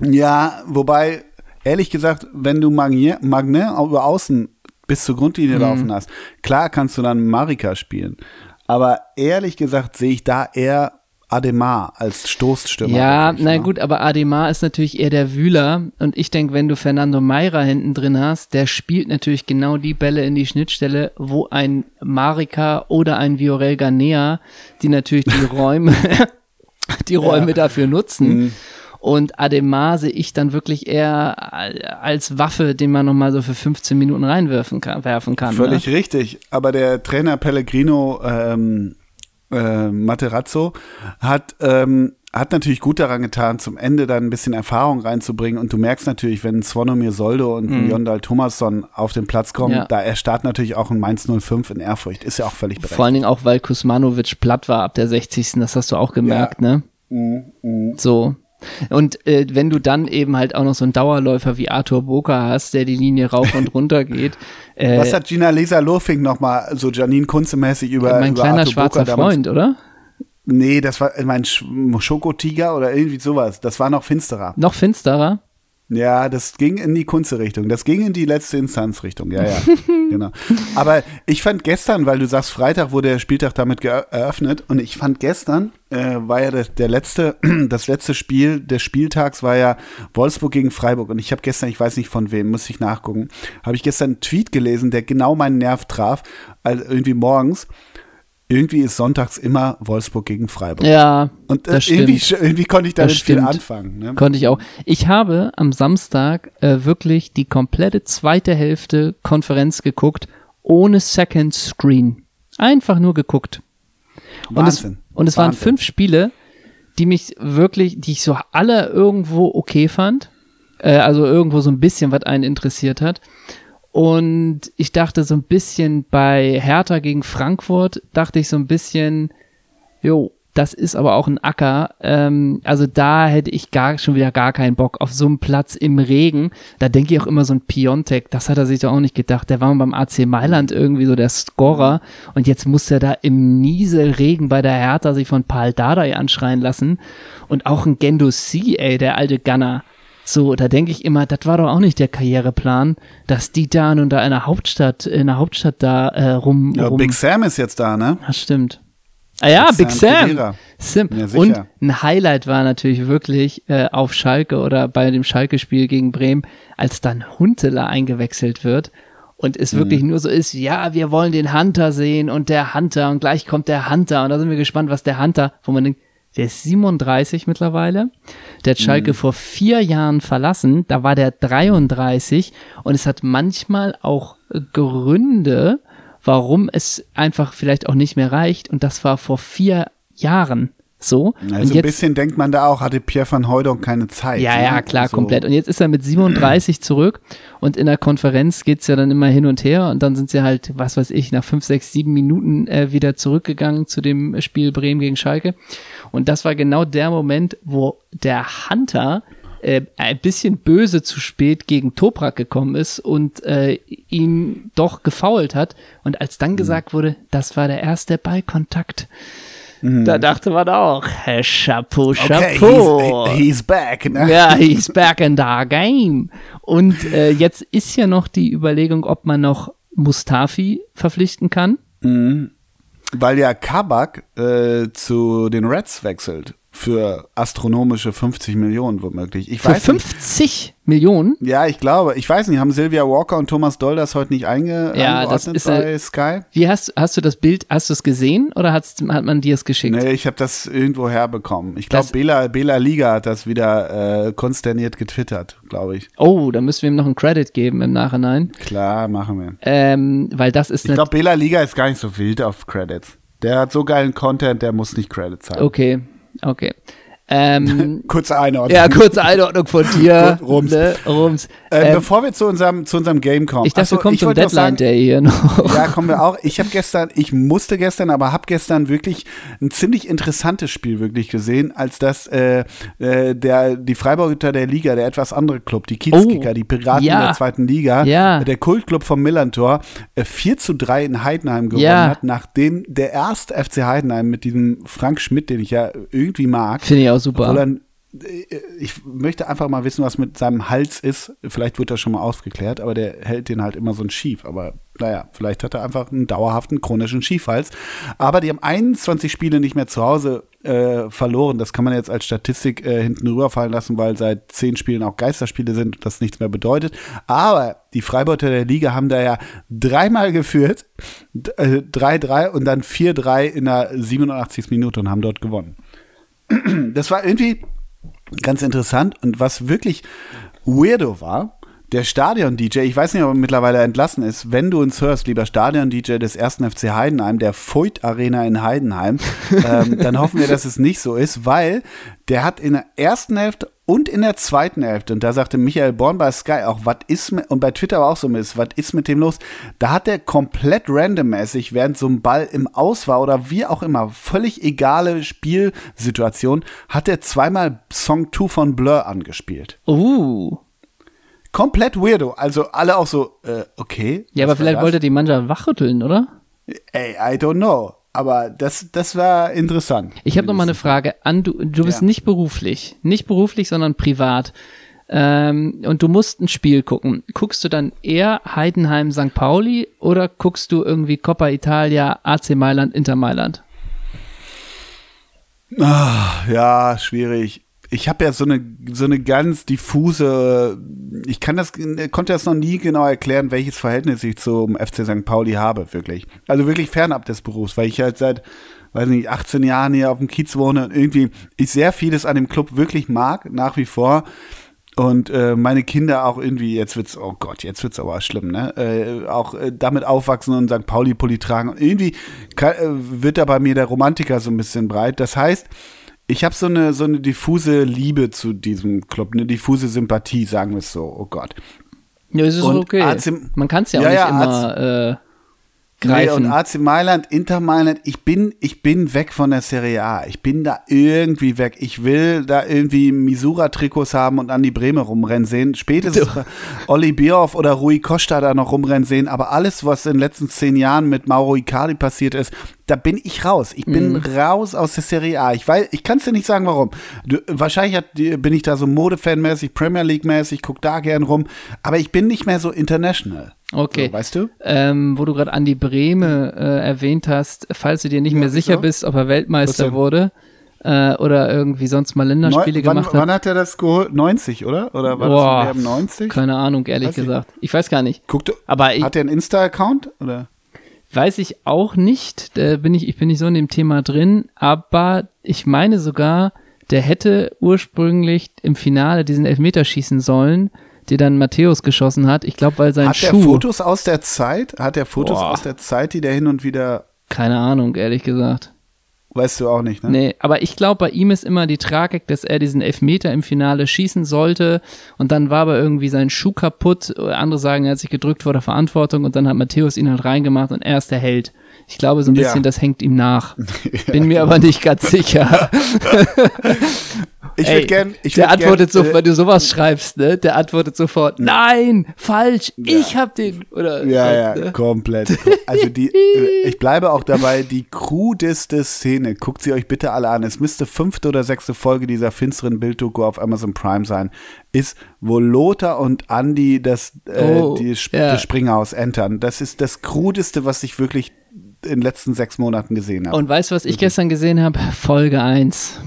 B: Ja, wobei ehrlich gesagt, wenn du Magne, Magne über außen bis zur Grundlinie mhm. laufen hast, klar kannst du dann Marika spielen. Aber ehrlich gesagt sehe ich da eher Ademar als Stoßstürmer.
C: Ja, na ne? gut, aber Ademar ist natürlich eher der Wühler. Und ich denke, wenn du Fernando Meira hinten drin hast, der spielt natürlich genau die Bälle in die Schnittstelle, wo ein Marika oder ein Viorel Ganea, die natürlich die <laughs> Räume, <laughs> die Räume ja. dafür nutzen. Mhm. Und Ademar sehe ich dann wirklich eher als Waffe, den man nochmal so für 15 Minuten reinwerfen kann. Werfen kann
B: Völlig ne? richtig. Aber der Trainer Pellegrino ähm, äh, Materazzo hat ähm, hat natürlich gut daran getan, zum Ende dann ein bisschen Erfahrung reinzubringen. Und du merkst natürlich, wenn Svonomir Soldo und mhm. Jondal Thomasson auf den Platz kommen, ja. da erstarrt natürlich auch ein Mainz 05 in Ehrfurcht. Ist ja auch völlig berechtigt.
C: Vor allen Dingen auch, weil Kusmanovic platt war ab der 60. Das hast du auch gemerkt, ja. ne? Mhm. Mhm. So. Und äh, wenn du dann eben halt auch noch so einen Dauerläufer wie Arthur Boca hast, der die Linie rauf und runter geht. <laughs>
B: Äh, Was hat Gina Lisa Lofing nochmal so Janine Kunze-mäßig über
C: Mein
B: über
C: kleiner Arthur schwarzer Boca Freund, oder?
B: Nee, das war mein Schokotiger oder irgendwie sowas. Das war noch finsterer.
C: Noch finsterer?
B: Ja, das ging in die Kunze-Richtung. Das ging in die letzte Instanzrichtung. Ja, ja. <laughs> genau. Aber ich fand gestern, weil du sagst, Freitag wurde der Spieltag damit eröffnet und ich fand gestern äh, war ja der, der, letzte, <clears throat> das letzte Spiel des Spieltags war ja Wolfsburg gegen Freiburg und ich habe gestern, ich weiß nicht von wem, muss ich nachgucken, habe ich gestern einen Tweet gelesen, der genau meinen Nerv traf, also irgendwie morgens irgendwie ist sonntags immer Wolfsburg gegen Freiburg.
C: Ja.
B: Und äh, irgendwie, irgendwie konnte ich damit viel anfangen. Ne?
C: Konnte ich auch. Ich habe am Samstag äh, wirklich die komplette zweite Hälfte Konferenz geguckt, ohne Second Screen. Einfach nur geguckt. Und Wahnsinn. Es, und es waren fünf Spiele, die mich wirklich, die ich so alle irgendwo okay fand. Äh, also irgendwo so ein bisschen, was einen interessiert hat. Und ich dachte so ein bisschen bei Hertha gegen Frankfurt, dachte ich so ein bisschen, jo, das ist aber auch ein Acker. Ähm, also da hätte ich gar schon wieder gar keinen Bock auf so einen Platz im Regen. Da denke ich auch immer so ein Piontek, das hat er sich doch auch nicht gedacht. Der war beim AC Mailand irgendwie so der Scorer und jetzt muss er da im Nieselregen bei der Hertha sich von Paul Dardai anschreien lassen. Und auch ein Gendo C, ey, der alte Gunner. So, da denke ich immer, das war doch auch nicht der Karriereplan, dass die da und da in der Hauptstadt, in der Hauptstadt da äh, rum,
B: ja,
C: rum.
B: Big Sam ist jetzt da, ne?
C: Das stimmt. Ah ja, Big, Big Sam. Sam. Sim. Ja, und ein Highlight war natürlich wirklich äh, auf Schalke oder bei dem Schalke-Spiel gegen Bremen, als dann Huntela eingewechselt wird und es mhm. wirklich nur so ist, ja, wir wollen den Hunter sehen und der Hunter und gleich kommt der Hunter und da sind wir gespannt, was der Hunter, wo man denkt, der ist 37 mittlerweile. Der hat Schalke mhm. vor vier Jahren verlassen. Da war der 33. Und es hat manchmal auch Gründe, warum es einfach vielleicht auch nicht mehr reicht. Und das war vor vier Jahren. So.
B: Also jetzt, ein bisschen denkt man da auch, hatte Pierre van Hooydonk keine Zeit.
C: Ja, ne? ja, klar, so. komplett. Und jetzt ist er mit 37 zurück und in der Konferenz geht's ja dann immer hin und her und dann sind sie halt, was weiß ich, nach fünf, sechs, sieben Minuten äh, wieder zurückgegangen zu dem Spiel Bremen gegen Schalke. Und das war genau der Moment, wo der Hunter äh, ein bisschen böse zu spät gegen Toprak gekommen ist und äh, ihn doch gefault hat. Und als dann mhm. gesagt wurde, das war der erste Ballkontakt, Mhm. Da dachte man auch, hey, Chapeau, Chapeau.
B: Okay, he's, he's, back.
C: Ne? Ja, he's back in the game. Und äh, jetzt ist ja noch die Überlegung, ob man noch Mustafi verpflichten kann.
B: Mhm. Weil ja Kabak äh, zu den Reds wechselt. Für astronomische 50 Millionen womöglich. Ich
C: Für
B: weiß nicht.
C: 50 Millionen?
B: Ja, ich glaube. Ich weiß nicht, haben Sylvia Walker und Thomas Doll das heute nicht einge
C: Ja, das
B: eingeordnet
C: ist,
B: bei
C: äh,
B: Sky?
C: Wie hast, hast du das Bild, hast du es gesehen oder hat man dir es geschickt?
B: Nee, ich habe das irgendwo herbekommen. Ich glaube, Bela, Bela Liga hat das wieder äh, konsterniert getwittert, glaube ich.
C: Oh, da müssen wir ihm noch einen Credit geben im Nachhinein.
B: Klar, machen wir.
C: Ähm, weil das ist
B: Ich glaube, Bela Liga ist gar nicht so wild auf Credits. Der hat so geilen Content, der muss nicht Credits haben.
C: Okay, okay. Ähm, <laughs>
B: Kurze Einordnung.
C: ja, kurze Einordnung von <laughs> dir.
B: Rums.
C: Ne, Rums.
B: Äh,
C: Ähm,
B: bevor wir zu unserem, zu unserem Game kommen.
C: ich dachte, wir kommen zum Deadline Day hier noch.
B: Ja, kommen wir auch. Ich habe gestern, ich musste gestern, aber habe gestern wirklich ein ziemlich interessantes Spiel wirklich gesehen, als das äh, äh, der die Freiburger der Liga, der etwas andere Club, die Kiezkicker,
C: Oh,
B: die Piraten
C: ja.
B: in der zweiten Liga,
C: Ja.
B: äh, der Kultclub vom Millantor, äh, 4 zu 3 in Heidenheim gewonnen
C: Ja.
B: hat, nachdem der erste FC Heidenheim mit diesem Frank Schmidt, den ich ja irgendwie mag,
C: Finde ich auch super.
B: obwohl er äh, ich möchte einfach mal wissen, was mit seinem Hals ist. Vielleicht wird das schon mal aufgeklärt, aber der hält den halt immer so ein Schief. Aber naja, vielleicht hat er einfach einen dauerhaften chronischen Schiefhals. Aber die haben 21 Spiele nicht mehr zu Hause äh, verloren. Das kann man jetzt als Statistik äh, hinten rüberfallen lassen, weil seit zehn Spielen auch Geisterspiele sind und das nichts mehr bedeutet. Aber die Freiburger der Liga haben da ja dreimal geführt, d- äh, 3-3 und dann 4-3 in der 87. Minute und haben dort gewonnen. <clears throat> Das war irgendwie ganz interessant. Und was wirklich weirdo war, der Stadion-DJ, ich weiß nicht, ob er mittlerweile entlassen ist, wenn du uns hörst, lieber Stadion-DJ des ersten FC Heidenheim, der Voigt Arena in Heidenheim, <laughs> ähm, dann hoffen wir, dass es nicht so ist, weil der hat in der ersten Hälfte und in der zweiten Hälfte, und da sagte Michael Born bei Sky auch, was ist mit, und bei Twitter war auch so, was ist mit dem los? Da hat er komplett randommäßig, während so ein Ball im Aus war oder wie auch immer, völlig egale Spielsituation, hat er zweimal Song 2 von Blur angespielt.
C: Uh.
B: Komplett weirdo. Also alle auch so, äh, okay.
C: Ja, aber vielleicht wollte er die Mannschaft wachrütteln, oder?
B: Ey, I don't know. Aber das, das war interessant.
C: Ich habe noch mal eine Frage an du. Du bist
B: Ja.
C: nicht beruflich, nicht beruflich, sondern privat. Ähm, und du musst ein Spiel gucken. Guckst du dann eher Heidenheim St. Pauli oder guckst du irgendwie Coppa Italia, AC Mailand, Inter Mailand?
B: Ja, schwierig. Ich habe ja so eine so eine ganz diffuse, ich kann das konnte das noch nie genau erklären, welches Verhältnis ich zum FC St. Pauli habe, wirklich. Also wirklich fernab des Berufs, weil ich halt seit weiß nicht 18 Jahren hier auf dem Kiez wohne und irgendwie ich sehr vieles an dem Club wirklich mag nach wie vor. Und äh, meine Kinder auch irgendwie, jetzt wird's, oh Gott, jetzt wird's aber schlimm, ne? Äh, auch äh, damit aufwachsen und St. Pauli-Pulli tragen. Irgendwie kann, äh, wird da bei mir der Romantiker so ein bisschen breit. Das heißt, ich habe so eine, so eine diffuse Liebe zu diesem Club, eine diffuse Sympathie, sagen wir es so. Oh Gott.
C: Ja, es ist
B: Und
C: okay.
B: AC
C: Man kann es ja auch
B: Ja,
C: nicht
B: ja,
C: immer äh,
B: Nee,
C: greifen.
B: und AC Mailand, Inter Mailand, ich bin, ich bin weg von der Serie A. Ich bin da irgendwie weg. Ich will da irgendwie Misura-Trikots haben und Andi Brehme rumrennen sehen. Spätestens Olli Bierhoff oder Rui Costa da noch rumrennen sehen. Aber alles, was in den letzten zehn Jahren mit Mauro Icardi passiert ist, da bin ich raus. Ich bin
C: Mhm.
B: raus aus der Serie A. Ich weiß, ich kann es dir nicht sagen, warum. Du, wahrscheinlich hat, bin ich da so Modefan-mäßig, Premier League-mäßig, guck da gern rum. Aber ich bin nicht mehr so international.
C: Okay.
B: So, weißt du?
C: ähm, wo du gerade Andi Brehme äh, erwähnt hast, falls du dir nicht mehr sicher
B: wieso?
C: bist, ob er Weltmeister wurde äh, oder irgendwie sonst mal Länderspiele
B: Neu- wann,
C: gemacht hat.
B: wann hat er das geholt? 90, oder? Oder war
C: Boah,
B: das im WM 90?
C: Keine Ahnung, ehrlich
B: Weiß ich.
C: gesagt. Ich weiß gar nicht.
B: Guck, du-
C: Aber ich,
B: hat er einen Insta-Account? Oder?
C: Weiß ich auch nicht. Da bin ich, ich bin nicht so in dem Thema drin, aber ich meine sogar, der hätte ursprünglich im Finale diesen Elfmeter schießen sollen, die dann Matthäus geschossen hat. Ich glaube, weil sein
B: Hat er
C: Schuh.
B: Fotos aus der Zeit? Hat er Fotos
C: Boah.
B: aus der Zeit, die der hin und wieder,
C: Keine Ahnung, ehrlich gesagt.
B: Weißt du auch nicht, ne?
C: Nee, aber ich glaube, bei ihm ist immer die Tragik, dass er diesen Elfmeter im Finale schießen sollte und dann war aber irgendwie sein Schuh kaputt. Andere sagen, er hat sich gedrückt vor der Verantwortung und dann hat Matthäus ihn halt reingemacht und er ist der Held. Ich glaube so ein
B: Ja.
C: bisschen, das hängt ihm nach. <laughs> Bin mir aber nicht ganz sicher. <laughs>
B: Ich würde gern, ich
C: der antwortet
B: gern,
C: so,
B: äh,
C: wenn du sowas schreibst, ne? Der antwortet sofort, nein, falsch, ich hab den. Oder
B: Ja, ja,
C: ne?
B: komplett. Also die, äh, ich bleibe auch dabei, die <laughs> crudeste Szene, guckt sie euch bitte alle an. Es müsste fünfte oder sechste Folge dieser finsteren Bilddoku auf Amazon Prime sein, ist, wo Lothar und Andy das, äh,
C: Oh,
B: die, Sp das Springhaus entern. Das ist das crudeste, was ich wirklich in den letzten sechs Monaten gesehen habe.
C: Und weißt du, was ich gestern gesehen habe? Folge 1.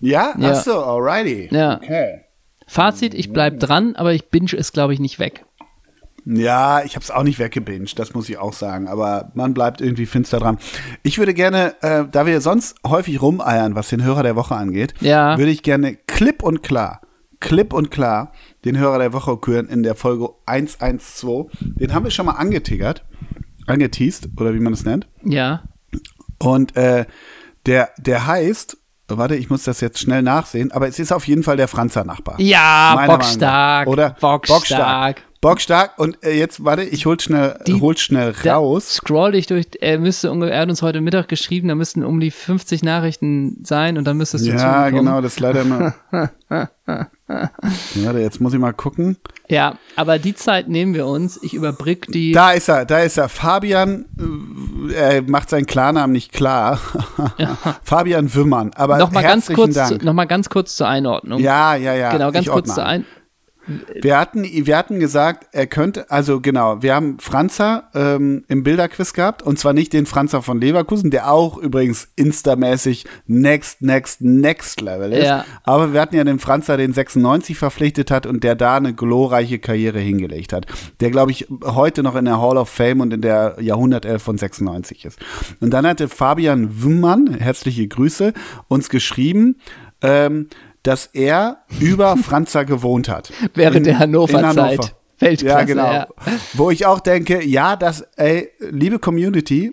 B: Ja?
C: Ja.
B: Ach so, alrighty.
C: Ja.
B: Okay.
C: Fazit, ich bleib dran, aber ich binge es, glaube ich, nicht weg.
B: Ja, ich habe es auch nicht weggebinged, das muss ich auch sagen. Aber man bleibt irgendwie finster dran. Ich würde gerne, äh, da wir sonst häufig rumeiern, was den Hörer der Woche angeht,
C: Ja.
B: würde ich gerne klipp und klar, klipp und klar den Hörer der Woche küren in der Folge 112. Den haben wir schon mal angetiggert, angeteased, oder wie man es nennt.
C: Ja.
B: Und äh, der, der heißt, warte, ich muss das jetzt schnell nachsehen, aber es ist auf jeden Fall der Franzer Nachbar.
C: Ja, bockstark.
B: Oder?
C: Bockstark.
B: Bockstark. Und äh, jetzt, warte, ich hol schnell,
C: Die-
B: hol schnell raus.
C: Scroll dich durch, er müsste ungefähr, er hat uns heute Mittag geschrieben, da müssten um die 50 Nachrichten sein und dann müsstest du
B: Ja, genau, das ist leider immer. <laughs> warte, jetzt muss ich mal gucken.
C: Ja, aber die Zeit nehmen wir uns. Ich überbrück die.
B: Da ist er, da ist er. Fabian, äh, er macht seinen Klarnamen nicht klar. <laughs> Fabian Wümmern. Aber
C: Nochmal ganz kurz, zu,
B: Dank.
C: noch mal ganz kurz zur Einordnung.
B: ja, ja, ja.
C: genau, ganz
B: ich
C: kurz
B: ordne
C: zur
B: ein. Wir hatten, wir hatten gesagt, er könnte, also genau, wir haben Franzer ähm, im Bilderquiz gehabt und zwar nicht den Franzer von Leverkusen, der auch übrigens instamäßig next, next, next Level ist.
C: Ja.
B: Aber wir hatten ja den Franzer, den 96 verpflichtet hat und der da eine glorreiche Karriere hingelegt hat. Der, glaube ich, heute noch in der Hall of Fame und in der Jahrhundertelf von 96 ist. Und dann hatte Fabian Wümmann, herzliche Grüße, uns geschrieben, ähm, dass er über <laughs> Franzer gewohnt hat.
C: Während
B: In-
C: der Hannover-Zeit. Weltklasse,
B: Ja, genau.
C: ja.
B: Wo ich auch denke, ja, das, ey, liebe Community,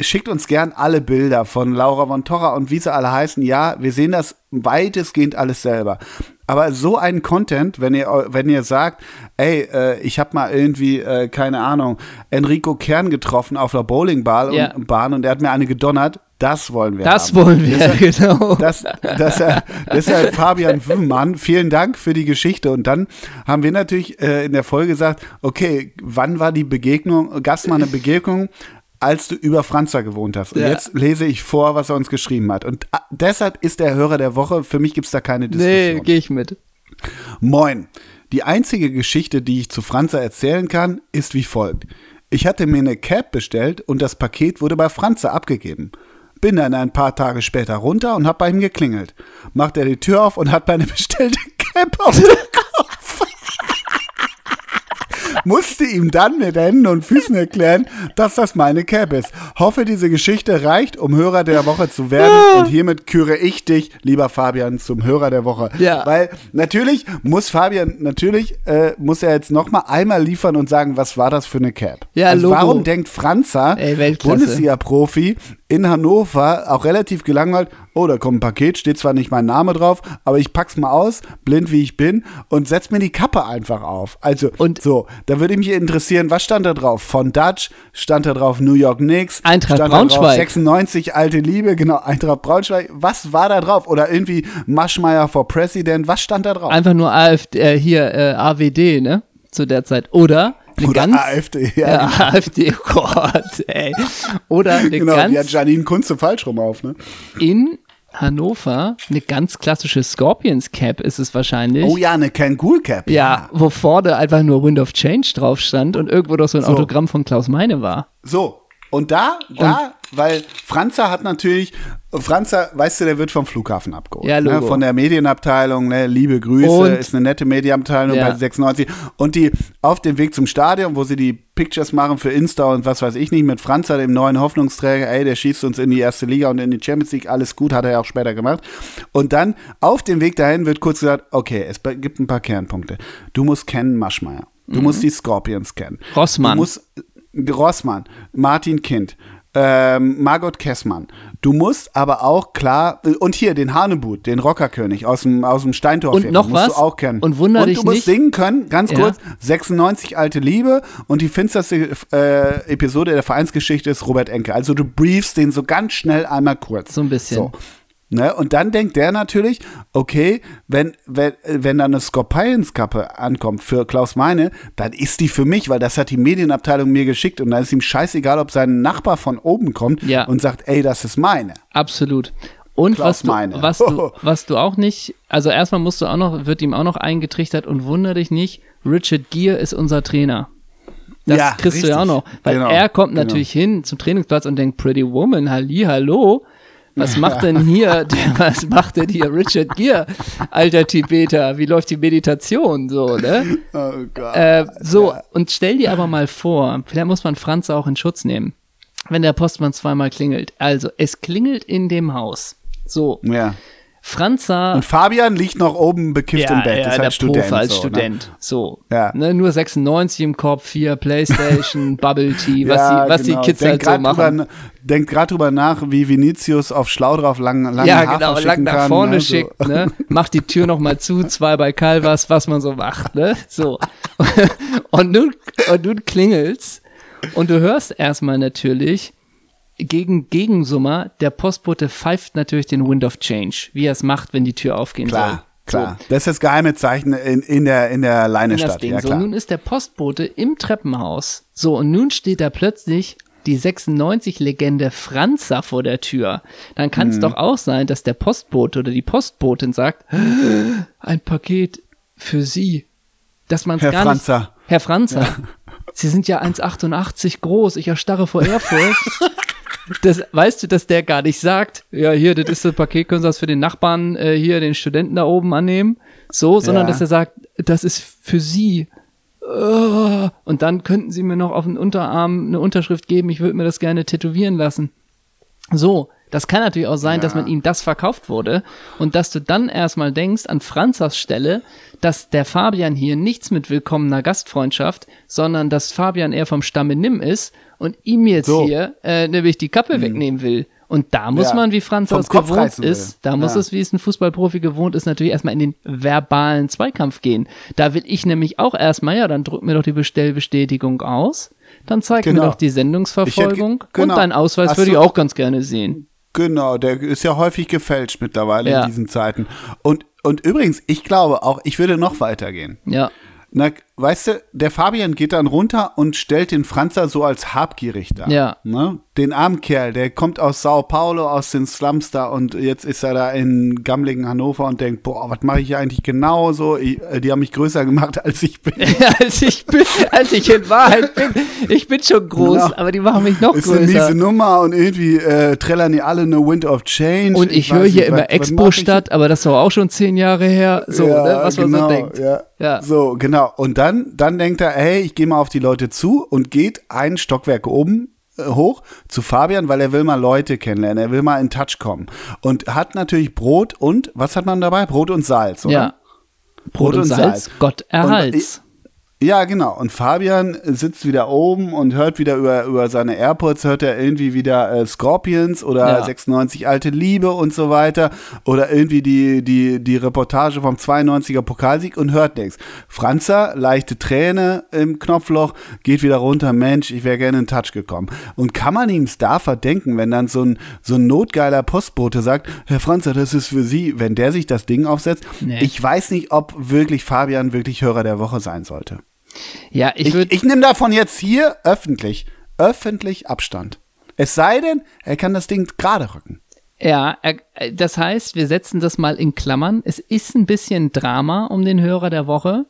B: schickt uns gern alle Bilder von Laura von Torra und wie sie alle heißen. Ja, wir sehen das weitestgehend alles selber. Aber so einen Content, wenn ihr, wenn ihr sagt, ey, äh, ich habe mal irgendwie, äh, keine Ahnung, Enrico Kern getroffen auf der Bowlingbahn
C: Ja.
B: und, Bahn und er hat mir eine gedonnert, das wollen wir
C: Das
B: haben.
C: wollen wir, genau.
B: Das, das, äh, deshalb Fabian Wümmmann, vielen Dank für die Geschichte. Und dann haben wir natürlich äh, in der Folge gesagt, okay, wann war die Begegnung, gab es mal eine Begegnung, als du über Franzer gewohnt hast. Und
C: Ja.
B: jetzt lese ich vor, was er uns geschrieben hat. Und ah, deshalb ist der Hörer der Woche, für mich gibt's da keine
C: nee,
B: Diskussion.
C: gehe ich mit.
B: Moin. Die einzige Geschichte, die ich zu Franzer erzählen kann, ist wie folgt. Ich hatte mir eine Cab bestellt und das Paket wurde bei Franzer abgegeben. Bin dann ein paar Tage später runter und hab bei ihm geklingelt. Macht er die Tür auf und hat meine bestellte Cab auf dem Kopf. Musste ihm dann mit Händen und Füßen erklären, dass das meine Cab ist. Hoffe, diese Geschichte reicht, um Hörer der Woche zu werden. Und hiermit küre ich dich, lieber Fabian, zum Hörer der Woche.
C: Ja.
B: Weil natürlich muss Fabian, natürlich äh, muss er jetzt noch mal einmal liefern und sagen, was war das für eine Cab?
C: Ja,
B: also
C: Logo.
B: warum denkt
C: Weltklasse.
B: Bundesliga-Profi in Hannover, auch relativ gelangweilt, oh, da kommt ein Paket, steht zwar nicht mein Name drauf, aber ich pack's mal aus, blind wie ich bin, und setz mir die Kappe einfach auf. Also,
C: Und-
B: so, da würde mich interessieren, was stand da drauf? Von Dutch, stand da drauf New York Knicks,
C: Eintracht
B: da drauf
C: Braunschweig.
B: 96, alte Liebe, genau, Eintracht Braunschweig. Was war da drauf? Oder irgendwie Maschmeyer for President, was stand da drauf?
C: Einfach nur AfD, äh, hier äh, AWD, ne? Zu der Zeit. Oder eine
B: Oder
C: ganz.
B: AfD, ja,
C: Ja,
B: genau. <laughs>
C: AfD, oh Gott, ey. Oder eine
B: Genau, die hat
C: ganz
B: Janine Kunze falsch rum auf, ne?
C: in Hannover, eine ganz klassische Scorpions Cap ist es wahrscheinlich.
B: Oh ja, eine Cancun Cap.
C: Ja, wo vorne einfach nur Wind of Change drauf stand und irgendwo doch so ein
B: So.
C: Autogramm von Klaus Meine war.
B: So, und da, da, weil Franzer hat natürlich, Franzer, weißt du, der wird vom Flughafen abgeholt.
C: Ja, Logo.
B: ne, von der Medienabteilung, ne, liebe Grüße,
C: Und-
B: ist eine nette Medienabteilung
C: Ja.
B: bei 96. Und die auf dem Weg zum Stadion, wo sie die Pictures machen für Insta und was weiß ich nicht, mit Franzer, dem neuen Hoffnungsträger, ey, der schießt uns in die erste Liga und in die Champions League, alles gut, hat er ja auch später gemacht. Und dann auf dem Weg dahin wird kurz gesagt, okay, es gibt ein paar Kernpunkte. Du musst kennen Maschmeyer. Du musst die Scorpions kennen.
C: Mhm. Rossmann.
B: Du musst Rossmann, Martin Kind, ähm, Margot Kessmann. Du musst aber auch klar, und hier den Hanebut, den Rockerkönig aus dem, aus dem Steintor.
C: Und noch
B: musst
C: was?
B: Du auch kennen.
C: Und wunder
B: und
C: dich
B: du musst
C: nicht-
B: singen können, ganz
C: Ja.
B: kurz, 96 alte Liebe und die finsterste äh, Episode der Vereinsgeschichte ist Robert Enke. Also du briefst den so ganz schnell einmal kurz.
C: So ein bisschen.
B: So. Ne? Und dann denkt der natürlich, okay, wenn, wenn, wenn da eine Scorpions-Kappe ankommt für Klaus Meine, dann ist die für mich, weil das hat die Medienabteilung mir geschickt und dann ist ihm scheißegal, ob sein Nachbar von oben kommt
C: Ja.
B: und sagt, ey, das ist meine.
C: Absolut. Und
B: Klaus
C: was du,
B: Meine.
C: was, du, <laughs> was du auch nicht, also erstmal musst du auch noch, wird ihm auch noch eingetrichtert und wunder dich nicht, Richard Gere ist unser Trainer. Das
B: Ja,
C: kriegst du ja auch
B: richtig.
C: noch. Weil
B: Genau,
C: er kommt
B: genau.
C: natürlich hin zum Trainingsplatz und denkt, Pretty Woman, halli, hallo. Was macht denn hier, <laughs> der, was macht denn hier Richard Gere, alter Tibeter? Wie läuft die Meditation so, ne?
B: Oh Gott.
C: Äh, so, und stell dir aber mal vor, vielleicht muss man Franz auch in Schutz nehmen, wenn der Postmann zweimal klingelt. Also, es klingelt in dem Haus. So,
B: ja.
C: Franza.
B: Und Fabian liegt noch oben bekifft im Bett.
C: Ja,
B: ist
C: der
B: halt Student.
C: Profi als
B: so,
C: Student.
B: Ne?
C: So.
B: Ja.
C: Ne, nur 96 im Kopf, hier Playstation, <laughs> Bubble Tea, was,
B: ja,
C: die, was
B: genau.
C: die Kids
B: Denkt
C: halt so machen.
B: Drüber, denkt gerade drüber nach, wie Vinicius auf Schlau drauf lang, lange
C: ja,
B: Hafer
C: genau, lang nach
B: kann,
C: vorne
B: ne?
C: schickt, ne? <laughs> Macht die Tür noch mal zu, zwei bei Calvas, was man so macht, ne? So. <laughs> und nun, und nun klingelt's und du hörst erstmal natürlich gegen Gegensummer, der Postbote pfeift natürlich den Wind of Change, wie er es macht, wenn die Tür aufgehen soll.
B: Klar, klar. Das ist das geheime Zeichen in, in der, in der
C: in das
B: Leinestadt.
C: Ding.
B: Ja,
C: so,
B: klar.
C: nun ist der Postbote im Treppenhaus. So, und nun steht da plötzlich die 96-Legende Franza vor der Tür. Dann kann es
B: Mhm.
C: doch auch sein, dass der Postbote oder die Postbotin sagt, ein Paket für Sie. Dass man
B: Herr
C: gar
B: Franza.
C: nicht... Herr Franza. Sie sind ja 1,88 groß. Ich erstarre vor Ehrfurcht. <laughs> Das, weißt du, dass der gar nicht sagt, ja, hier, das ist das Paket, können Sie das für den Nachbarn, äh, hier, den Studenten da oben annehmen? So, sondern
B: Ja.
C: dass er sagt, das ist für Sie. Äh, Und dann könnten Sie mir noch auf den Unterarm eine Unterschrift geben, ich würde mir das gerne tätowieren lassen. So, das kann natürlich auch sein, dass man ihm das verkauft wurde und dass du dann erstmal denkst an Franzas Stelle, dass der Fabian hier nichts mit willkommener Gastfreundschaft, sondern dass Fabian eher vom Stamme Nimm ist und ihm jetzt
B: So.
C: hier äh, nämlich die Kappe wegnehmen will. Und da muss
B: Ja,
C: man, wie Franz das gewohnt ist, da muss
B: Ja.
C: es, wie es ein Fußballprofi gewohnt ist, natürlich erstmal in den verbalen Zweikampf gehen. Da will ich nämlich auch erstmal, ja, dann drück mir doch die Bestellbestätigung aus, dann zeig
B: Genau.
C: mir doch die Sendungsverfolgung
B: hätte- genau.
C: und deinen Ausweis würde ich auch ganz gerne sehen.
B: Genau, der ist ja häufig gefälscht mittlerweile
C: Ja.
B: in diesen Zeiten. Und, und übrigens, ich glaube auch, ich würde noch weitergehen.
C: Ja.
B: Na, weißt du, der Fabian geht dann runter und stellt den Franzer so als habgierig dar.
C: Ja.
B: Ne? Den armen Kerl, der kommt aus Sao Paulo, aus den Slums da und jetzt ist er da in gammligen Hannover und denkt, boah, was mache ich hier eigentlich genau so? Ich, äh, die haben mich größer gemacht, <laughs> als ich bin. <laughs>
C: als ich bin, als ich in Wahrheit bin. Ich bin schon groß,
B: Genau.
C: aber die machen mich noch
B: Ist eine miese
C: größer.
B: Nummer und irgendwie äh, trällern die alle eine Wind of Change.
C: Und ich,
B: weiß
C: höre hier
B: nicht,
C: immer
B: was- was
C: Expo
B: ich
C: statt, aber das ist doch auch schon zehn Jahre her. So,
B: Ja,
C: ne, was man
B: genau,
C: so denkt.
B: Ja.
C: Ja.
B: So, genau. Und dann, dann denkt er, hey, ich gehe mal auf die Leute zu und geht ein Stockwerk oben äh, hoch zu Fabian, weil er will mal Leute kennenlernen, er will mal in Touch kommen. Und hat natürlich Brot und, was hat man dabei? Brot und Salz, oder?
C: Ja. Brot und Salz, Gott erhalts.
B: Ja, genau. Und Fabian sitzt wieder oben und hört wieder über, über seine AirPods, hört er irgendwie wieder äh, Scorpions oder
C: Ja.
B: 96 alte Liebe und so weiter. Oder irgendwie die, die, die Reportage vom 92er Pokalsieg und hört nichts. Franzer, leichte Träne im Knopfloch, geht wieder runter. Mensch, ich wäre gerne in Touch gekommen. Und kann man ihm da verdenken, wenn dann so ein, so ein notgeiler Postbote sagt, Herr Franzer, das ist für Sie, wenn der sich das Ding aufsetzt?
C: Nee.
B: Ich weiß nicht, ob wirklich Fabian wirklich Hörer der Woche sein sollte.
C: Ja, ich
B: Ich,
C: würde.
B: ich nehme davon jetzt hier öffentlich, öffentlich Abstand. Es sei denn, er kann das Ding gerade rücken.
C: Ja, er, äh, das heißt, wir setzen das mal in Klammern. Es ist ein bisschen Drama um den Hörer der Woche.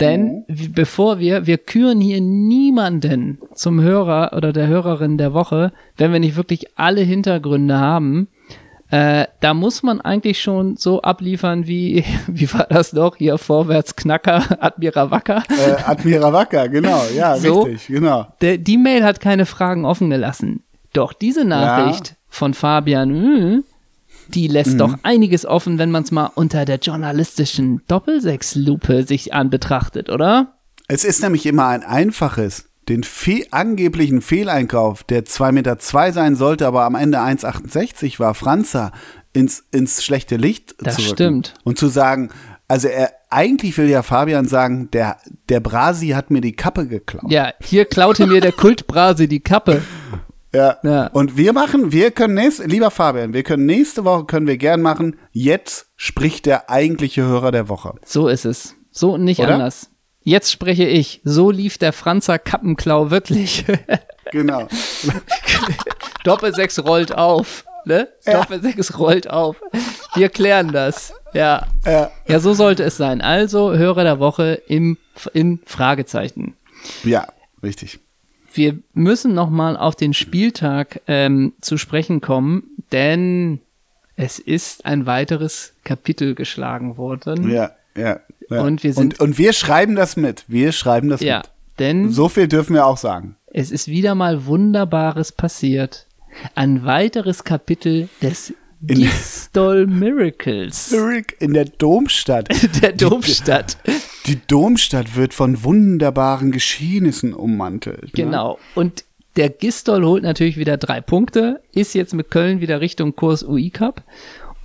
C: Denn wie- bevor wir, wir küren hier niemanden zum Hörer oder der Hörerin der Woche, wenn wir nicht wirklich alle Hintergründe haben. Äh, da muss man eigentlich schon so abliefern wie, <laughs> wie war das noch? Hier vorwärts Knacker, <laughs> Admira Wacker.
B: Äh, Admira Wacker, genau, ja, <laughs>
C: So.
B: richtig, genau.
C: Der, die Mail hat keine Fragen offen gelassen. Doch diese Nachricht von Fabian, hm, die lässt
B: Mhm.
C: doch einiges offen, wenn man es mal unter der journalistischen Doppelsechslupe sich an betrachtet, oder?
B: Es ist nämlich immer ein einfaches, den fe angeblichen Fehleinkauf, der 2,2 Meter zwei sein sollte, aber am Ende 1,68 war, Franzer ins, ins schlechte Licht
C: Das
B: zu rücken.
C: stimmt.
B: Und zu sagen, also er, eigentlich will ja Fabian sagen, der, der Brasi hat mir die Kappe geklaut.
C: Ja, hier klaute mir der Kultbrase die Kappe.
B: Ja.
C: Ja.
B: Und wir machen, wir können nächste, lieber Fabian, wir können nächste Woche, können wir gern machen, jetzt spricht der eigentliche Hörer der Woche.
C: So ist es. So und nicht
B: Oder?
C: anders. Jetzt spreche ich. So lief der Franzer Kappenklau wirklich. <laughs>
B: Genau. <laughs>
C: Doppelsechs rollt auf. Ne? Doppelsechs rollt auf. Wir klären das. Ja.
B: Ja.
C: Ja, so sollte es sein. Also Hörer der Woche im, in Fragezeichen.
B: ja, richtig.
C: wir müssen noch mal auf den Spieltag ähm, zu sprechen kommen, denn es ist ein weiteres Kapitel geschlagen worden.
B: Ja, ja. Ja.
C: Und wir sind-
B: und, und wir schreiben das mit. Wir schreiben das
C: Ja,
B: mit.
C: denn
B: So viel dürfen wir auch sagen.
C: es ist wieder mal Wunderbares passiert. Ein weiteres Kapitel des
B: In-
C: Gistol Miracles
B: in der Domstadt. <laughs>
C: der Domstadt.
B: Die Domstadt wird von wunderbaren Geschehnissen ummantelt. Ne?
C: Genau. Und der Gistol holt natürlich wieder drei Punkte, ist jetzt mit Köln wieder Richtung Kurs UI Cup.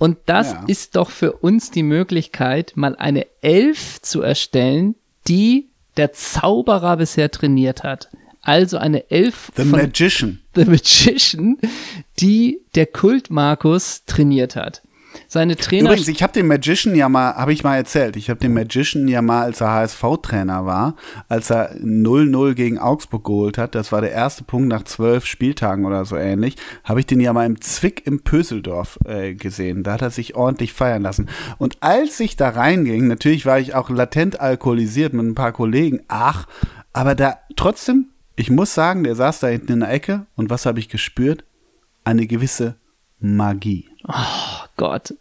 C: Und das
B: Ja.
C: ist doch für uns die Möglichkeit, mal eine Elf zu erstellen, die der Zauberer bisher trainiert hat. Also eine Elf
B: The
C: von
B: Magician.
C: The Magician, die der Kult Markus trainiert hat. Seine Trainer
B: Übrigens, ich habe den Magician ja mal, habe ich mal erzählt, ich habe den Magician ja mal, als er HSV-Trainer war, als er 0-0 gegen Augsburg geholt hat, das war der erste Punkt nach zwölf Spieltagen oder so ähnlich, habe ich den ja mal im Zwick im Pöseldorf äh, gesehen. Da hat er sich ordentlich feiern lassen. Und als ich da reinging, natürlich war ich auch latent alkoholisiert mit ein paar Kollegen, ach, aber da trotzdem, ich muss sagen, der saß da hinten in der Ecke und was habe ich gespürt? Eine gewisse Magie.
C: Gott.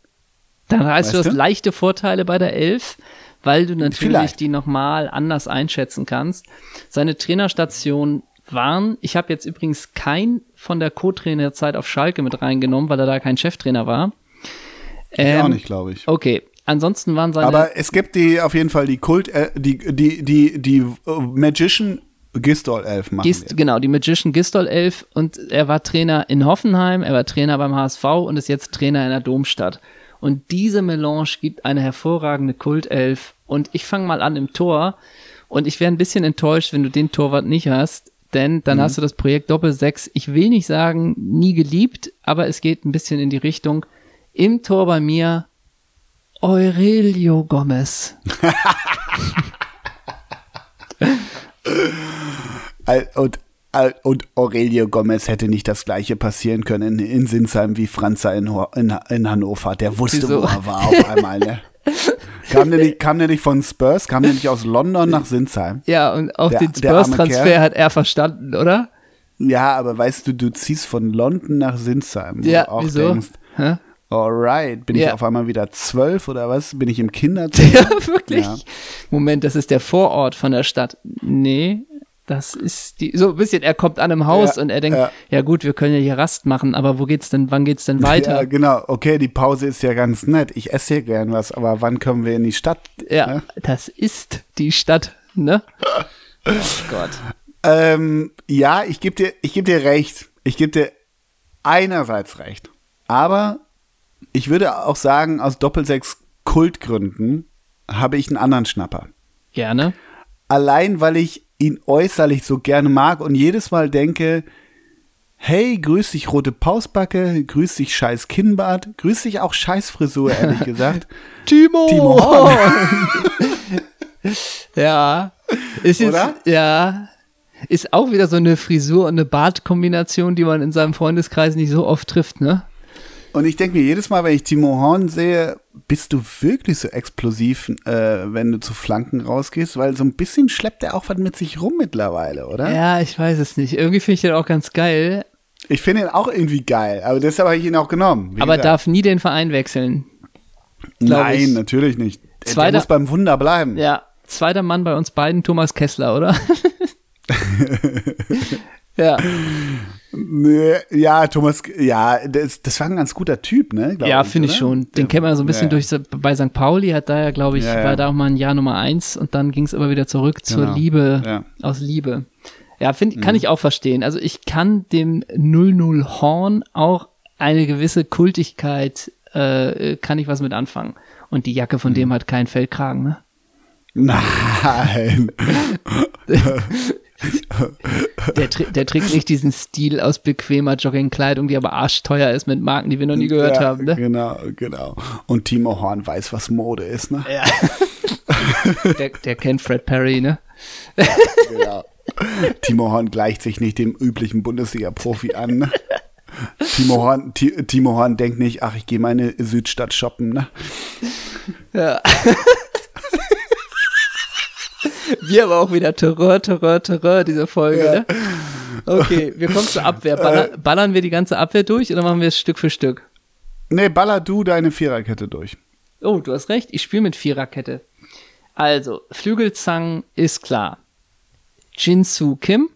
C: Dann heißt du,
B: Weißt
C: du hast leichte Vorteile bei der Elf, weil du natürlich
B: Vielleicht.
C: die nochmal anders einschätzen kannst. Seine Trainerstationen waren, ich habe jetzt übrigens kein von der Co-Trainerzeit auf Schalke mit reingenommen, weil er da kein Cheftrainer war.
B: Ich
C: Ähm,
B: auch nicht, glaube ich.
C: Okay, ansonsten waren seine
B: Aber es gibt die auf jeden Fall die Kult, äh, die, die, die, die äh, Magician Gistol Elf machen.
C: Gist, genau, die Magician Gistol 11 und er war Trainer in Hoffenheim, er war Trainer beim HSV und ist jetzt Trainer in der Domstadt. Und diese Melange gibt eine hervorragende Kultelf. Und ich fange mal an im Tor. Und ich wäre ein bisschen enttäuscht, wenn du den Torwart nicht hast. Denn dann hast du das Projekt Doppel 6, ich will nicht sagen, nie geliebt, aber es geht ein bisschen in die Richtung. Im Tor bei mir Aurelio Gomez. <laughs> <laughs>
B: Und, und Aurelio Gomez hätte nicht das gleiche passieren können in, in Sinsheim wie Franzer in, in, in Hannover. Der wusste,
C: Wieso?
B: wo er war auf einmal. Ne? kam, der nicht, kam der nicht von Spurs? Kam der nicht aus London nach Sinsheim?
C: Ja, und auch
B: Der-
C: den Spurs-Transfer hat er verstanden, oder?
B: Ja, aber weißt du, du ziehst von London nach Sinsheim.
C: Ja,
B: du auch
C: wieso?
B: denkst,
C: Hä?
B: alright, bin ich
C: Ja.
B: auf einmal wieder zwölf oder was? Bin ich im <laughs> Kinderzimmer?
C: Ja, wirklich.
B: Ja.
C: Moment, das ist der Vorort von der Stadt. Nee, das ist die, so ein bisschen, er kommt an einem Haus
B: Ja,
C: und er denkt,
B: ja.
C: ja. gut, wir können ja hier Rast machen, aber wo geht's denn, wann geht's denn <laughs> weiter?
B: Ja, genau. Okay, die Pause ist ja ganz nett. Ich esse hier gern was, aber wann kommen wir in die Stadt?
C: Ja,
B: Ne?
C: das ist die Stadt, ne? Oh Gott.
B: Ähm, ja, ich gebe dir, ich geb dir recht. Ich gebe dir einerseits recht. Aber ich würde auch sagen, aus Doppelsechs Kultgründen habe ich einen anderen Schnapper.
C: Gerne.
B: Allein, weil ich ihn äußerlich so gerne mag und jedes Mal denke, hey, grüß dich rote Pausbacke, grüß dich scheiß Kinnbart, grüß dich auch scheiß Frisur, ehrlich <laughs> gesagt.
C: Timo!
B: Timo <laughs>
C: ja. Ist jetzt,
B: Oder?
C: Ja. Ist auch wieder so eine Frisur- und eine Bartkombination, die man in seinem Freundeskreis nicht so oft trifft, ne?
B: Und ich denke mir jedes Mal, wenn ich Timo Horn sehe, bist du wirklich so explosiv, äh, wenn du zu Flanken rausgehst? Weil so ein bisschen schleppt er auch was mit sich rum mittlerweile, oder?
C: Ja, ich weiß es nicht. Irgendwie finde ich den auch ganz geil,
B: Ich finde ihn auch irgendwie geil, aber deshalb habe ich ihn auch genommen.
C: aber
B: gesagt.
C: darf nie den Verein wechseln.
B: Nein,
C: ich.
B: natürlich nicht. Der-
C: Zweiter-
B: Der muss beim Wunder bleiben.
C: Ja, zweiter Mann bei uns beiden, Thomas Kessler, oder? <laughs> ja,
B: Ja, Thomas, ja, das, das war ein ganz guter Typ, ne?
C: ja finde ich schon. Den kennt man so ein bisschen
B: Ja, ja.
C: durch bei St. Pauli, hat da ja, glaube ich,
B: Ja,
C: war da auch mal ein Jahr Nummer eins und dann ging es aber wieder zurück zur
B: Genau.
C: Liebe.
B: Mhm.
C: aus Liebe. Ja, find, kann ich auch verstehen. Also ich kann dem 00 Horn auch eine gewisse Kultigkeit, äh, kann ich was mit anfangen. Und die Jacke
B: Mhm.
C: von dem hat keinen Feldkragen, ne?
B: Nein. <laughs> <laughs>
C: Der, der trägt nicht diesen Stil aus bequemer Joggingkleidung, die aber arschteuer ist mit Marken, die wir noch nie gehört
B: ja,
C: haben. Ne?
B: Genau, genau. Und Timo Horn weiß, was Mode ist, ne?
C: Ja. <laughs> der, der kennt Fred Perry, ne?
B: Genau. Timo Horn gleicht sich nicht dem üblichen Bundesliga-Profi an. Ne? Timo Horn, Ti- Timo Horn denkt nicht, ach, ich gehe meine Südstadt shoppen, ne?
C: Ja. Wir aber auch wieder Terror, Terror, Terror, diese Folge,
B: Ja.
C: ne? Okay, wir kommen zur Abwehr. Baller, ballern wir die ganze Abwehr durch oder machen wir es Stück für Stück?
B: Nee, baller du deine Viererkette durch.
C: Oh, du hast recht, ich spiele mit Viererkette. Also, Flügelzangen ist klar. Jinsu Kim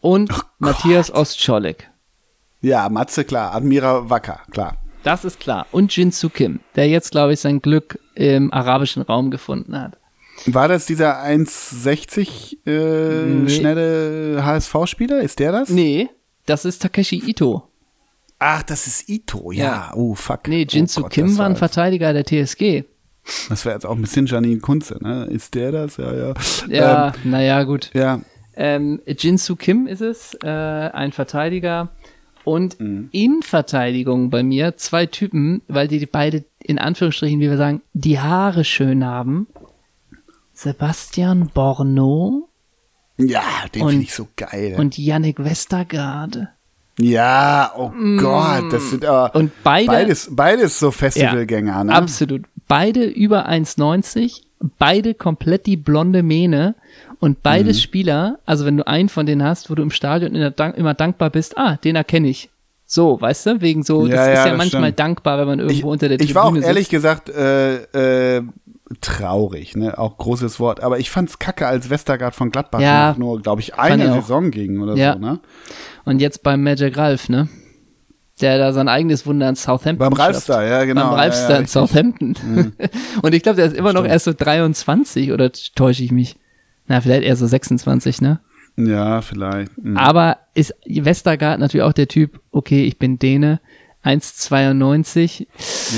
C: und Matthias Ostscholek.
B: Ja, Matze, klar. Admira Wacker, klar.
C: Das ist klar. Und Jinsu Kim, der jetzt, glaube ich, sein Glück im arabischen Raum gefunden hat.
B: War das dieser 1,60 äh,
C: Nee.
B: schnelle HSV-Spieler? Ist der das?
C: Nee, das ist Takeshi Ito.
B: Ach, das ist Ito, ja.
C: Ja.
B: Oh, fuck.
C: Nee, Jinsu
B: oh Gott,
C: Kim war ein Verteidiger der TSG.
B: Das wäre jetzt auch ein bisschen Janine Kunze, ne? Ist der das? Ja, ja.
C: Ja,
B: Ähm,
C: naja, gut.
B: ja.
C: Ähm, Jinsu Kim ist es, äh, ein Verteidiger. Und
B: Mhm.
C: in Verteidigung bei mir zwei Typen, weil die beide in Anführungsstrichen, wie wir sagen, die Haare schön haben. Sebastian Borno
B: Ja, den finde ich so geil.
C: und Yannick Westergaard.
B: ja, oh Gott, das sind aber
C: Mm. Und beide,
B: beides, beides so Festivalgänger, ne?
C: absolut, beide über 1,90, beide komplett die blonde Mähne und beides
B: Mhm.
C: Spieler, also wenn du einen von denen hast, wo du im Stadion Dank, immer dankbar bist, ah, den erkenne ich. So, weißt du, wegen so,
B: Ja,
C: das
B: ja,
C: ist ja
B: das
C: manchmal
B: stimmt.
C: dankbar, wenn man irgendwo
B: ich,
C: unter der
B: ich war auch
C: Tribüne
B: ehrlich
C: sitzt.
B: gesagt äh, äh, traurig, ne? Auch großes Wort. Aber ich fand's kacke, als Westergaard von Gladbach
C: Ja,
B: noch nur, glaube ich, eine. Saison ging oder
C: Ja.
B: so, ne?
C: Und jetzt beim Magic Ralph, ne? Der da sein eigenes Wunder in Southampton
B: Beim. Ralfstar, ja, genau.
C: Beim Ralfstar
B: ja, ja,
C: in
B: richtig. Mhm.
C: Southampton. <laughs> Und ich glaube, der ist immer noch erst so 23 oder täusche ich mich? Na, vielleicht eher so 26, ne?
B: Ja, vielleicht. Mhm.
C: Aber ist Westergaard natürlich auch der Typ, okay, ich bin Däne, 1,92.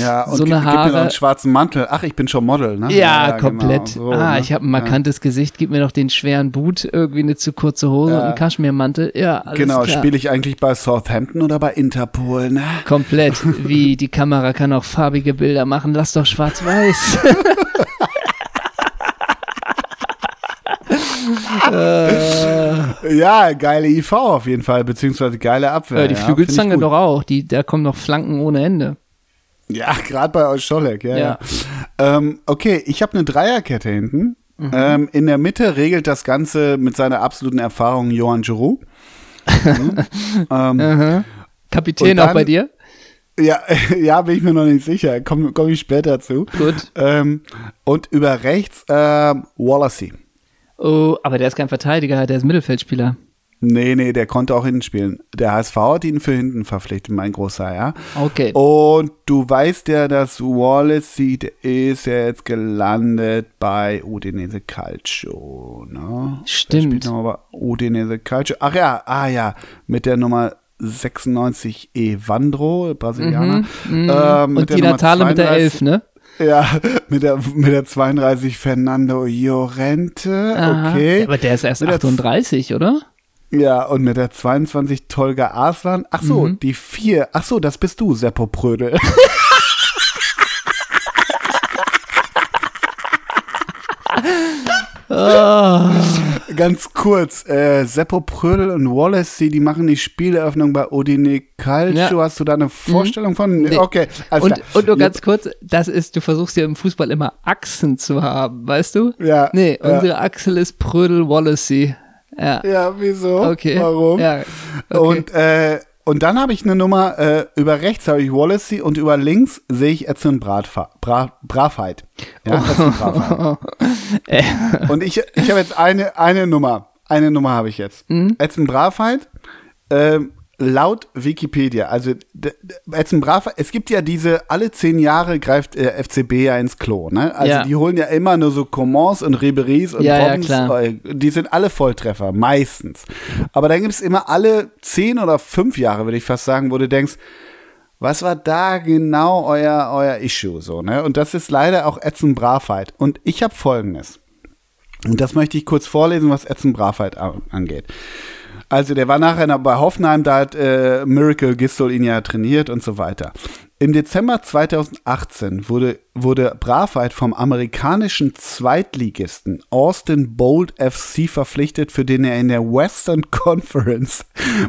B: Ja, und
C: so
B: gib,
C: eine
B: gib mir noch
C: Haare.
B: einen schwarzen Mantel. Ach, ich bin schon Model, ne?
C: Ja,
B: genau,
C: komplett.
B: so,
C: ah,
B: ne?
C: ich habe ein markantes Gesicht, gib mir doch den schweren Boot, irgendwie eine zu kurze Hose
B: Ja.
C: und einen Kaschmirmantel. Ja, alles
B: Genau, spiele ich eigentlich bei Southampton oder bei Interpol, ne?
C: Komplett. <laughs> Wie die Kamera kann auch farbige Bilder machen. Lass doch schwarz-weiß. <laughs>
B: Ja, geile IV auf jeden Fall, beziehungsweise geile Abwehr.
C: Äh, die
B: ja,
C: Flügelzange
B: find ich
C: doch auch. Die, da kommen noch Flanken ohne Ende.
B: Ja, <laughs> gerade bei euch Scholleck, ja. ja.
C: Ja.
B: Ähm, okay, ich habe eine Dreierkette hinten.
C: Mhm.
B: Ähm, in der Mitte regelt das Ganze mit seiner absoluten Erfahrung Johann Giroud. <laughs> Mhm. ähm,
C: Kapitän
B: Und
C: auch
B: dann-
C: bei dir?
B: ja, <laughs> ja, bin ich mir noch nicht sicher. Komme komm ich später zu.
C: Gut.
B: Ähm, und über rechts ähm, Wallacey.
C: Oh, aber der ist kein Verteidiger, der ist Mittelfeldspieler.
B: Nee, nee, der konnte auch hinten spielen. Der HSV hat ihn für hinten verpflichtet, mein großer, ja.
C: Okay.
B: Und du weißt ja, dass Wallacey, der ist ja jetzt gelandet bei Udinese Calcio, ne?
C: Stimmt.
B: Der spielt Udinese Calcio. Ach ja, ah ja, mit der Nummer 96 Evandro, Brasilianer. Ähm, mit
C: Mhm. Und
B: der
C: die Natale mit der
B: 32
C: 11, ne?
B: Ja, mit der, mit der 32 Fernando Llorente,
C: Aha.
B: okay.
C: Aber der ist erst
B: Mit der
C: 38, oder?
B: Ja, und mit der 22 Tolga Arslan. Ach so,
C: Mhm.
B: die vier. Ach so, das bist du, Seppo Prödel. <laughs> <laughs>
C: Ah.
B: Ganz kurz, äh, Seppo Prödel und Wallace, die, machen die Spieleröffnung bei Odine Calcio.
C: Ja.
B: Hast du da eine Vorstellung von?
C: Nee.
B: Okay, alles
C: Und,
B: klar.
C: und nur ganz kurz, das ist, du versuchst ja im Fußball immer Achsen zu haben, weißt du?
B: Ja,
C: Nee,
B: ja.
C: unsere Achsel ist Prödel Wallacey. Ja.
B: Ja, wieso?
C: Okay.
B: Warum?
C: Ja. Okay.
B: Und, äh, und dann habe ich eine Nummer, äh, über rechts habe ich Wallacey und über links sehe ich Edson Bratfa Bra Bravheit. Ja, Edson Bravheit. <laughs>
C: Äh.
B: und ich, ich habe jetzt eine, eine Nummer. Eine Nummer habe ich jetzt.
C: Mhm.
B: Edson Bravheit, ähm, laut Wikipedia, also Edson Bravheit, es gibt ja diese, alle zehn Jahre greift äh, FCB ja ins Klo, ne? Also
C: Ja.
B: die holen ja immer nur so Comons und Riberies und
C: Ja, ja,
B: Robbins,
C: klar.
B: äh, die sind alle Volltreffer, meistens. Aber dann gibt es immer alle zehn oder fünf Jahre, würde ich fast sagen, wo du denkst, was war da genau euer, euer Issue so, ne? Und das ist leider auch Edson Bravheit. Und ich habe folgendes. Und das möchte ich kurz vorlesen, was Edson Bravheit a- angeht. Also der war nachher bei Hoffenheim, da hat äh, Miracle Gistol ihn ja trainiert und so weiter. Im Dezember 2018 wurde, wurde Bravheit vom amerikanischen Zweitligisten Austin Bold FC verpflichtet, für den er in der Western <laughs> Conference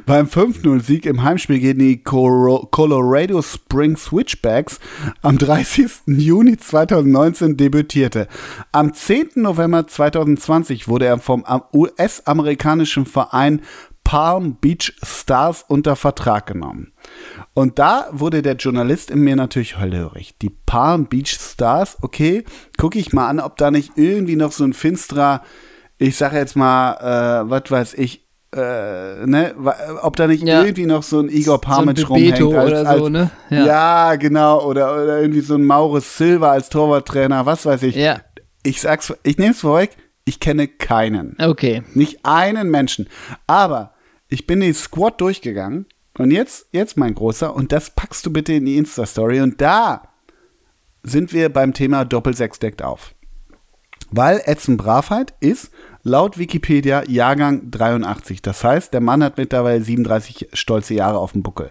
B: beim 5-0-Sieg im Heimspiel gegen die Colorado Springs Switchbacks am 30. Juni 2019 debütierte. Am 10. November 2020 wurde er vom am- US-amerikanischen Verein Palm Beach Stars unter Vertrag genommen. Und da wurde der Journalist in mir natürlich hellhörig. Die Palm Beach Stars, okay, gucke ich mal an, ob da nicht irgendwie noch so ein finsterer, ich sage jetzt mal, äh, was weiß ich, äh, ne, ob da nicht
C: Ja.
B: irgendwie noch so ein Igor Pamic
C: so
B: rumhängt.
C: oder so, ne?
B: Ja.
C: Ja.
B: genau. Oder, oder irgendwie so ein Maurus Silva als Torwarttrainer, was weiß ich.
C: Ja.
B: Ich sag's, ich nehme es vorweg, ich kenne keinen.
C: Okay.
B: Nicht einen Menschen. Aber ich bin die Squad durchgegangen und jetzt, jetzt mein Großer, und das packst du bitte in die Insta-Story und da sind wir beim Thema Doppelsechs deckt auf. Weil Edson Bravheit ist laut Wikipedia Jahrgang 83. Das heißt, der Mann hat mittlerweile 37 stolze Jahre auf dem Buckel.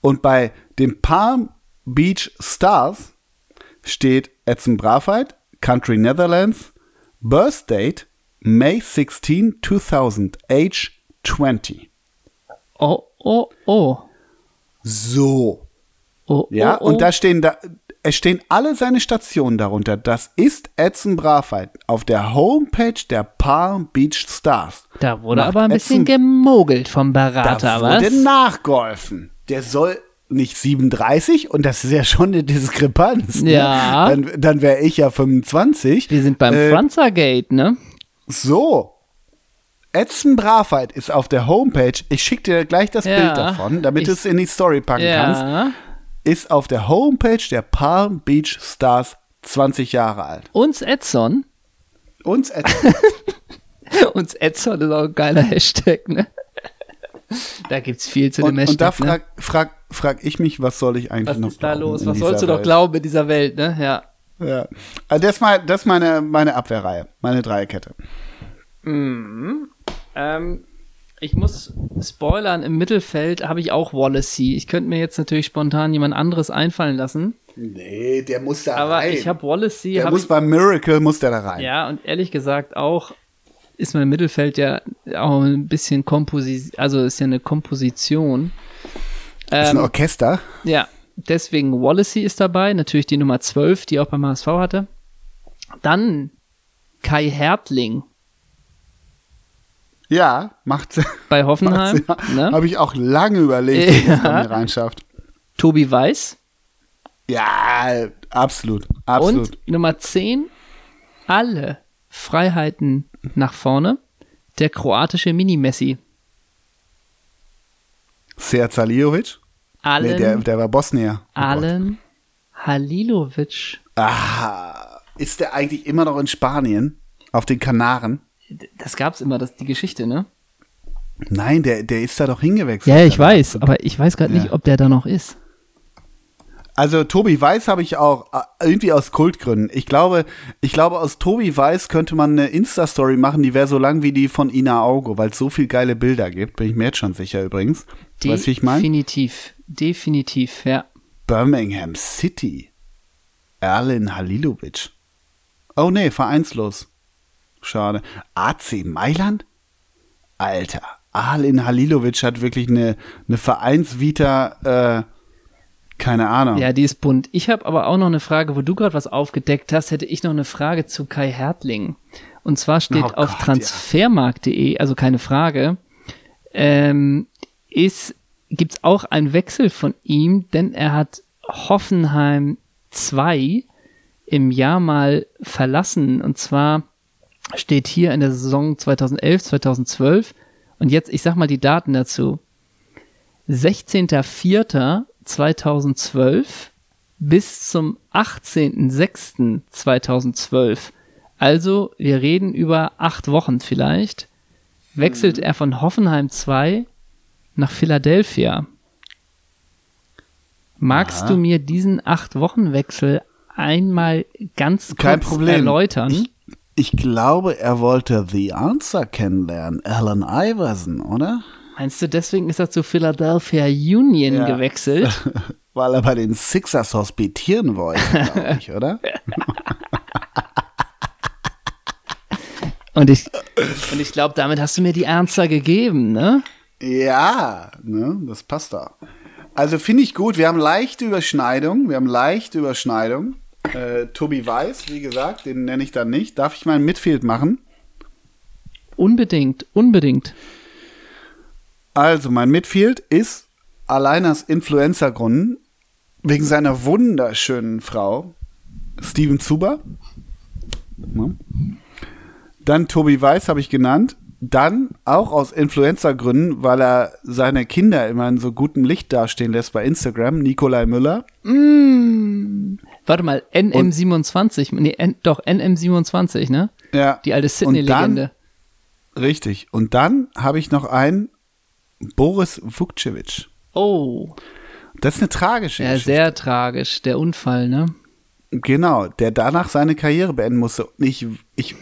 B: Und bei den Palm Beach Stars steht Edson Bravheit, Country Netherlands, Birth Date May 16, 2000, Age 20.
C: Oh, oh, oh.
B: So.
C: Oh,
B: Ja,
C: oh, oh.
B: und da stehen da, es stehen alle seine Stationen darunter. Das ist Edson Bravheit auf der Homepage der Palm Beach Stars.
C: Da wurde aber ein bisschen
B: Edson-
C: gemogelt vom
B: Da
C: Berater, was?
B: wurde nachgeholfen. Der soll nicht 37 und das ist ja schon eine Diskrepanz. Ne?
C: Ja.
B: Dann, dann wäre ich ja 25.
C: Wir sind beim
B: Äh,
C: Franzergate, ne?
B: So. Edson Bravheit ist auf der Homepage. Ich schicke dir gleich das
C: Ja.
B: Bild davon, damit du es in die Story packen kannst.
C: Ja.
B: Ist auf der Homepage der Palm Beach Stars 20 Jahre alt.
C: Uns Edson.
B: Und Edson. <laughs>
C: Uns Edson ist auch ein geiler Hashtag, ne? Da gibt's viel zu dem
B: und,
C: Hashtag.
B: und da
C: ne?
B: frag, frag, frag ich mich, was soll ich eigentlich
C: Was
B: noch
C: ist da los? Was sollst du doch glauben in dieser Welt, ne? Ja.
B: Ja. Also das ist, meine, meine Abwehrreihe, meine Dreierkette.
C: Ähm, ich muss spoilern, im Mittelfeld habe ich auch Wallacey. Ich könnte mir jetzt natürlich spontan jemand anderes einfallen lassen.
B: Nee, der muss da
C: Aber
B: rein.
C: ich habe Wallacey.
B: der
C: hab
B: muss
C: ich,
B: beim Miracle, muss der da rein.
C: ja, und ehrlich gesagt auch ist mein Mittelfeld ja auch ein bisschen Komposition, also ist ja eine Komposition.
B: Das ist ein
C: Ähm,
B: Orchester.
C: Ja, deswegen Wallacey ist dabei, natürlich die Nummer 12, die auch beim HSV hatte. Dann Kai Hertling
B: Ja, macht
C: bei Hoffenheim. ne?
B: Habe ich auch lange überlegt, ob
C: Ja.
B: bei mir reinschafft.
C: Tobi Weiß.
B: Ja, absolut. Absolut.
C: Und Nummer 10, alle Freiheiten nach vorne. Der kroatische Mini-Messi.
B: Ser Zalijovic?
C: Allen,
B: Nee, der, der war Bosnier. Oh Gott.
C: Allen Halilovic.
B: Ah, ist der eigentlich immer noch in Spanien? Auf den Kanaren?
C: Das gab's immer, das die Geschichte, ne?
B: Nein, der, der ist da doch hingewechselt.
C: Ja, ich weiß, aber ich weiß gerade
B: Ja.
C: nicht, ob der da noch ist.
B: Also Tobi Weiß habe ich auch äh, irgendwie aus Kultgründen. Ich glaube, ich glaube aus Tobi Weiß könnte man eine Insta-Story machen, die wäre so lang wie die von Ina Augo, weil es so viel geile Bilder gibt. Bin ich mir jetzt schon sicher übrigens. Weißt du, wie ich meine?
C: Definitiv, definitiv, ja.
B: Birmingham City. Erlin Halilovic. Oh nee, vereinslos. Schade. AC Mailand? Alter, Arlin Halilovic hat wirklich eine, eine Vereinsvita, äh, keine Ahnung.
C: Ja, die ist bunt. Ich habe aber auch noch eine Frage, wo du gerade was aufgedeckt hast, hätte ich noch eine Frage zu Kai Hertling. Und zwar steht
B: Oh
C: auf transfermarkt.de, also keine Frage, ähm, ist, gibt's auch einen Wechsel von ihm, denn er hat Hoffenheim 2 im Jahr mal verlassen. Und zwar steht hier in der Saison 2011, 2012. Und jetzt, ich sag mal die Daten dazu. 16.04.2012 bis zum 18.06.2012. Also, wir reden über acht Wochen vielleicht. Wechselt er von Hoffenheim 2 nach Philadelphia. Magst
B: Ja.
C: du mir diesen acht Wochen Wechsel einmal ganz kurz
B: Kein Problem.
C: erläutern?
B: Ich, ich glaube, er wollte The Answer kennenlernen. Alan Iverson, oder?
C: Meinst du, deswegen ist er zu Philadelphia Union
B: Ja.
C: gewechselt? <laughs>
B: Weil er bei den Sixers hospitieren wollte, glaube ich, oder?
C: Und ich, und ich glaube, damit hast du mir die Ernster gegeben, ne?
B: Ja, ne, das passt da. Also finde ich gut. Wir haben leichte Überschneidung. Wir haben leichte Überschneidung. Äh, Tobi Weiß, wie gesagt, den nenne ich dann nicht. Darf ich mal ein Midfield machen?
C: Unbedingt, unbedingt.
B: Also, mein Midfield ist allein aus Influencer-Gründen wegen seiner wunderschönen Frau Steven Zuber. Dann Tobi Weiß habe ich genannt. Dann auch aus Influencer-Gründen, weil er seine Kinder immer in so gutem Licht dastehen lässt bei Instagram, Nikolai Müller.
C: Warte mal, NM27, nee, N, doch, NM27, ne?
B: Ja.
C: Die alte Sydney-Legende.
B: Richtig. Und dann habe ich noch einen Boris Vukcevic.
C: Oh,
B: Das ist eine tragische
C: ja,
B: Geschichte.
C: sehr tragisch, der Unfall, ne?
B: Genau, der danach seine Karriere beenden musste. Und ich, ich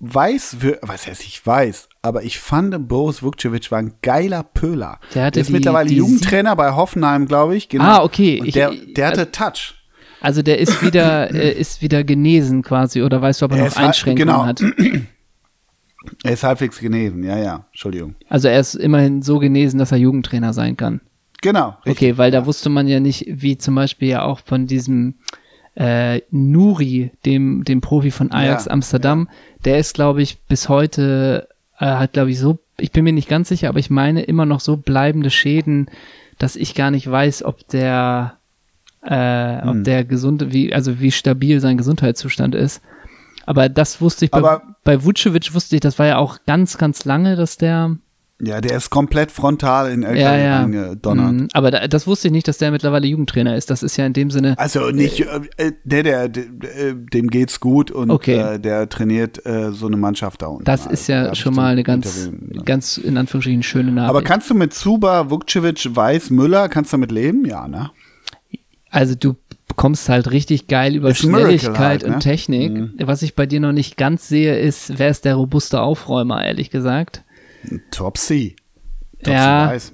B: weiß, was heißt ich weiß, aber ich fand, Boris Vukcevic war ein geiler Pöler.
C: Der hatte
B: ist
C: die-
B: mittlerweile
C: die
B: Jugendtrainer bei Hoffenheim, glaube ich. Genau.
C: Ah, okay.
B: Und
C: Ich-
B: der,
C: ich-
B: der hatte Touch.
C: Also der ist wieder, <coughs> äh, ist wieder genesen quasi, oder weißt du, ob er
B: Er
C: noch Einschränkungen
B: genau.
C: hat?
B: Er ist halbwegs genesen, ja, ja. Entschuldigung.
C: Also er ist immerhin so genesen, dass er Jugendtrainer sein kann.
B: Genau. Richtig.
C: Okay, weil da wusste man ja nicht, wie zum Beispiel ja auch von diesem äh, Nuri, dem, dem Profi von Ajax
B: Ja,
C: Amsterdam, der ist, glaube ich, bis heute, äh, hat, glaube ich, so, ich bin mir nicht ganz sicher, aber ich meine immer noch so bleibende Schäden, dass ich gar nicht weiß, ob der, äh,
B: Hm.
C: ob der gesunde, wie, also wie stabil sein Gesundheitszustand ist. Aber das wusste ich bei,
B: Aber-
C: bei Vucevic wusste ich, das war ja auch ganz, ganz lange, dass der,
B: Ja, der ist komplett frontal in LKW
C: ja, ja.
B: reingedonnert.
C: Mhm, aber da, das wusste ich nicht, dass der mittlerweile Jugendtrainer ist. Das ist ja in dem Sinne.
B: Also nicht, äh, äh, der, der, der, äh, dem geht's gut und
C: Okay.
B: äh, der trainiert äh, so eine Mannschaft da unten.
C: Das
B: Also,
C: ist
B: da
C: ja
B: hab ich
C: schon mal eine ganz,
B: ne?
C: ganz in Anführungsstrichen schöne Nachricht.
B: Aber kannst du mit Zuba, Vukcevic, Weiß, Müller, kannst du damit leben? Ja, ne?
C: Also du kommst halt richtig geil über
B: Miracle
C: Schnelligkeit
B: halt, ne?
C: und Technik. Was ich bei dir noch nicht ganz sehe, ist, wer ist der robuste Aufräumer, ehrlich gesagt.
B: Top C. Top
C: Ja.
B: Weiß.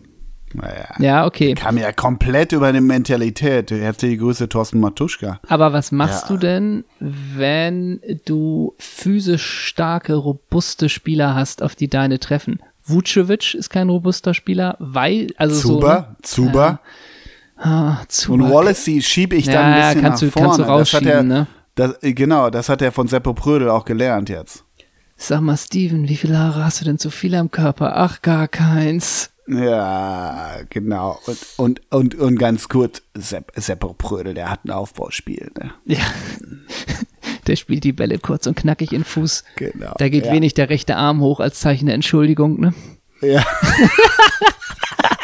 B: Naja.
C: Ja, okay.
B: Kam ja komplett über eine Mentalität. Herzliche Grüße, Thorsten Matuschka.
C: Aber was machst
B: Ja.
C: du denn, wenn du physisch starke, robuste Spieler hast, auf die deine treffen? Vucevic ist kein robuster Spieler, weil, also
B: Zuba,
C: so, ne?
B: Zuba.
C: Ah,
B: Und. Wallacey schiebe ich dann
C: Ja,
B: ein
C: ja,
B: bisschen
C: kannst
B: nach
C: du- kannst du
B: vorne. das hat er,
C: rausschieben, ne?
B: das, äh, genau, das hat er von Seppo Prödel auch gelernt jetzt.
C: Sag mal, Steven, wie viele Haare hast du denn zu viel am Körper? Ach, gar keins.
B: Ja, genau. Und, und, und, und ganz kurz, Sepp, Seppo Prödel, der hat ein Aufbauspiel. Ne?
C: Ja. <laughs> Der spielt die Bälle kurz und knackig in den Fuß.
B: Genau,
C: Da geht
B: ja.
C: wenig der rechte Arm hoch als Zeichen der Entschuldigung, ne?
B: Ja. <laughs>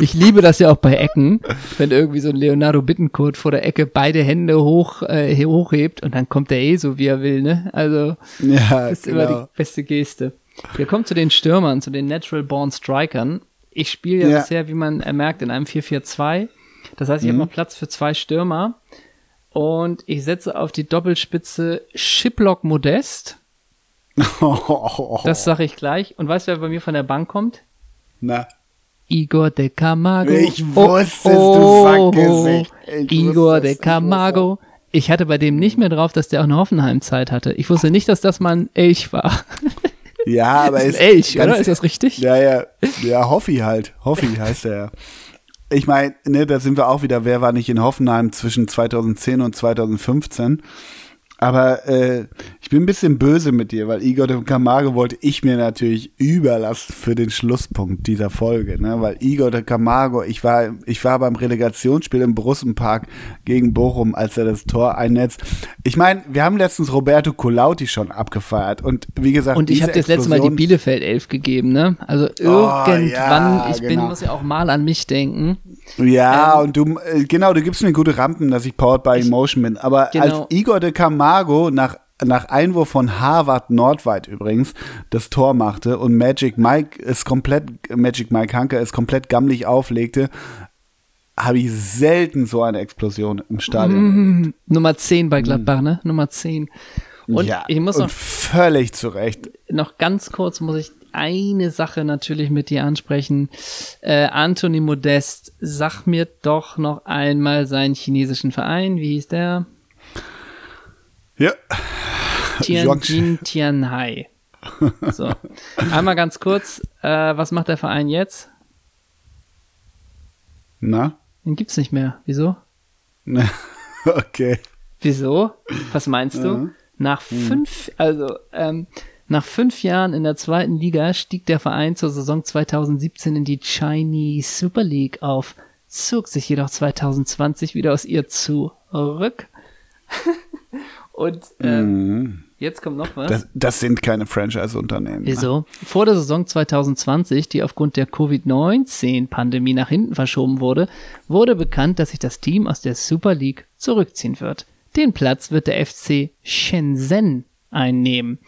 C: Ich liebe das ja auch bei Ecken, wenn irgendwie so ein Leonardo Bittencourt vor der Ecke beide Hände hoch, äh, hochhebt und dann kommt der eh so, wie er will, ne? Also,
B: Ja,
C: das ist immer
B: genau.
C: die beste Geste. Wir kommen zu den Stürmern, zu den Natural Born Strikern. Ich spiele ja,
B: Ja.
C: bisher, wie man merkt, in einem 4-4-2. Das heißt, ich
B: Mhm.
C: habe noch Platz für zwei Stürmer. Und ich setze auf die Doppelspitze Shiplock Modest. <laughs> Das sage ich gleich. Und weißt du, wer bei mir von der Bank kommt?
B: Na,
C: Igor de Camargo.
B: Ich wusste es, du Sackgesicht. Ich
C: Igor de Camargo. Ich hatte bei dem nicht mehr drauf, dass der auch eine Hoffenheim-Zeit hatte. Ich wusste nicht, dass das mal ein Elch war. <laughs>
B: ja, aber
C: ist ein Elch,
B: ganz-
C: oder? Ist das richtig?
B: Ja, ja, ja, Hoffi halt. Hoffi heißt er ja. Ich meine, ne, da sind wir auch wieder, wer war nicht in Hoffenheim zwischen 2010 und 2015? Aber äh, ich bin ein bisschen böse mit dir, weil Igor de Camargo wollte ich mir natürlich überlassen für den Schlusspunkt dieser Folge, ne? Weil Igor de Camargo, ich war, ich war beim Relegationsspiel im Brussenpark gegen Bochum, als er das Tor einnetzt. Ich meine, wir haben letztens Roberto Colauti schon abgefeiert und wie gesagt,
C: Und ich habe das letzte Mal die Bielefeld 11 gegeben, ne? Also irgendwann,
B: ja,
C: ich bin,
B: genau.
C: muss ja auch mal an mich denken.
B: Ja,
C: Ähm,
B: und du, äh, genau, du gibst mir gute Rampen, dass ich Powered by Emotion bin. Aber
C: Genau.
B: als Igor de Camargo nach, nach Einwurf von Harvard Nordweit übrigens das Tor machte und Magic Mike ist komplett, Magic Mike Hanker ist komplett gammelig auflegte, habe ich selten so eine Explosion im Stadion.
C: Nummer 10 bei Gladbach, ne? Nummer 10. Und
B: ja,
C: ich muss noch
B: völlig zu Recht.
C: noch ganz kurz muss ich eine Sache natürlich mit dir ansprechen. Äh, Anthony Modest, sag mir doch noch einmal seinen chinesischen Verein. Wie hieß der?
B: Ja.
C: Tianjin Tianhai. So. Einmal ganz kurz, äh, was macht der Verein jetzt?
B: Na?
C: Den gibt's nicht mehr. Wieso? <laughs>
B: okay.
C: Wieso? Was meinst du?
B: Ja.
C: Nach fünf, also ähm, Nach fünf Jahren in der zweiten Liga stieg der Verein zur Saison 2017 in die Chinese Super League auf, zog sich jedoch 2020 wieder aus ihr zurück. <laughs> Und ähm, jetzt kommt noch was.
B: Das, das sind keine Franchise-Unternehmen. ne?
C: Wieso? Vor der Saison 2020, die aufgrund der Covid-19-Pandemie nach hinten verschoben wurde, wurde bekannt, dass sich das Team aus der Super League zurückziehen wird. Den Platz wird der FC Shenzhen einnehmen.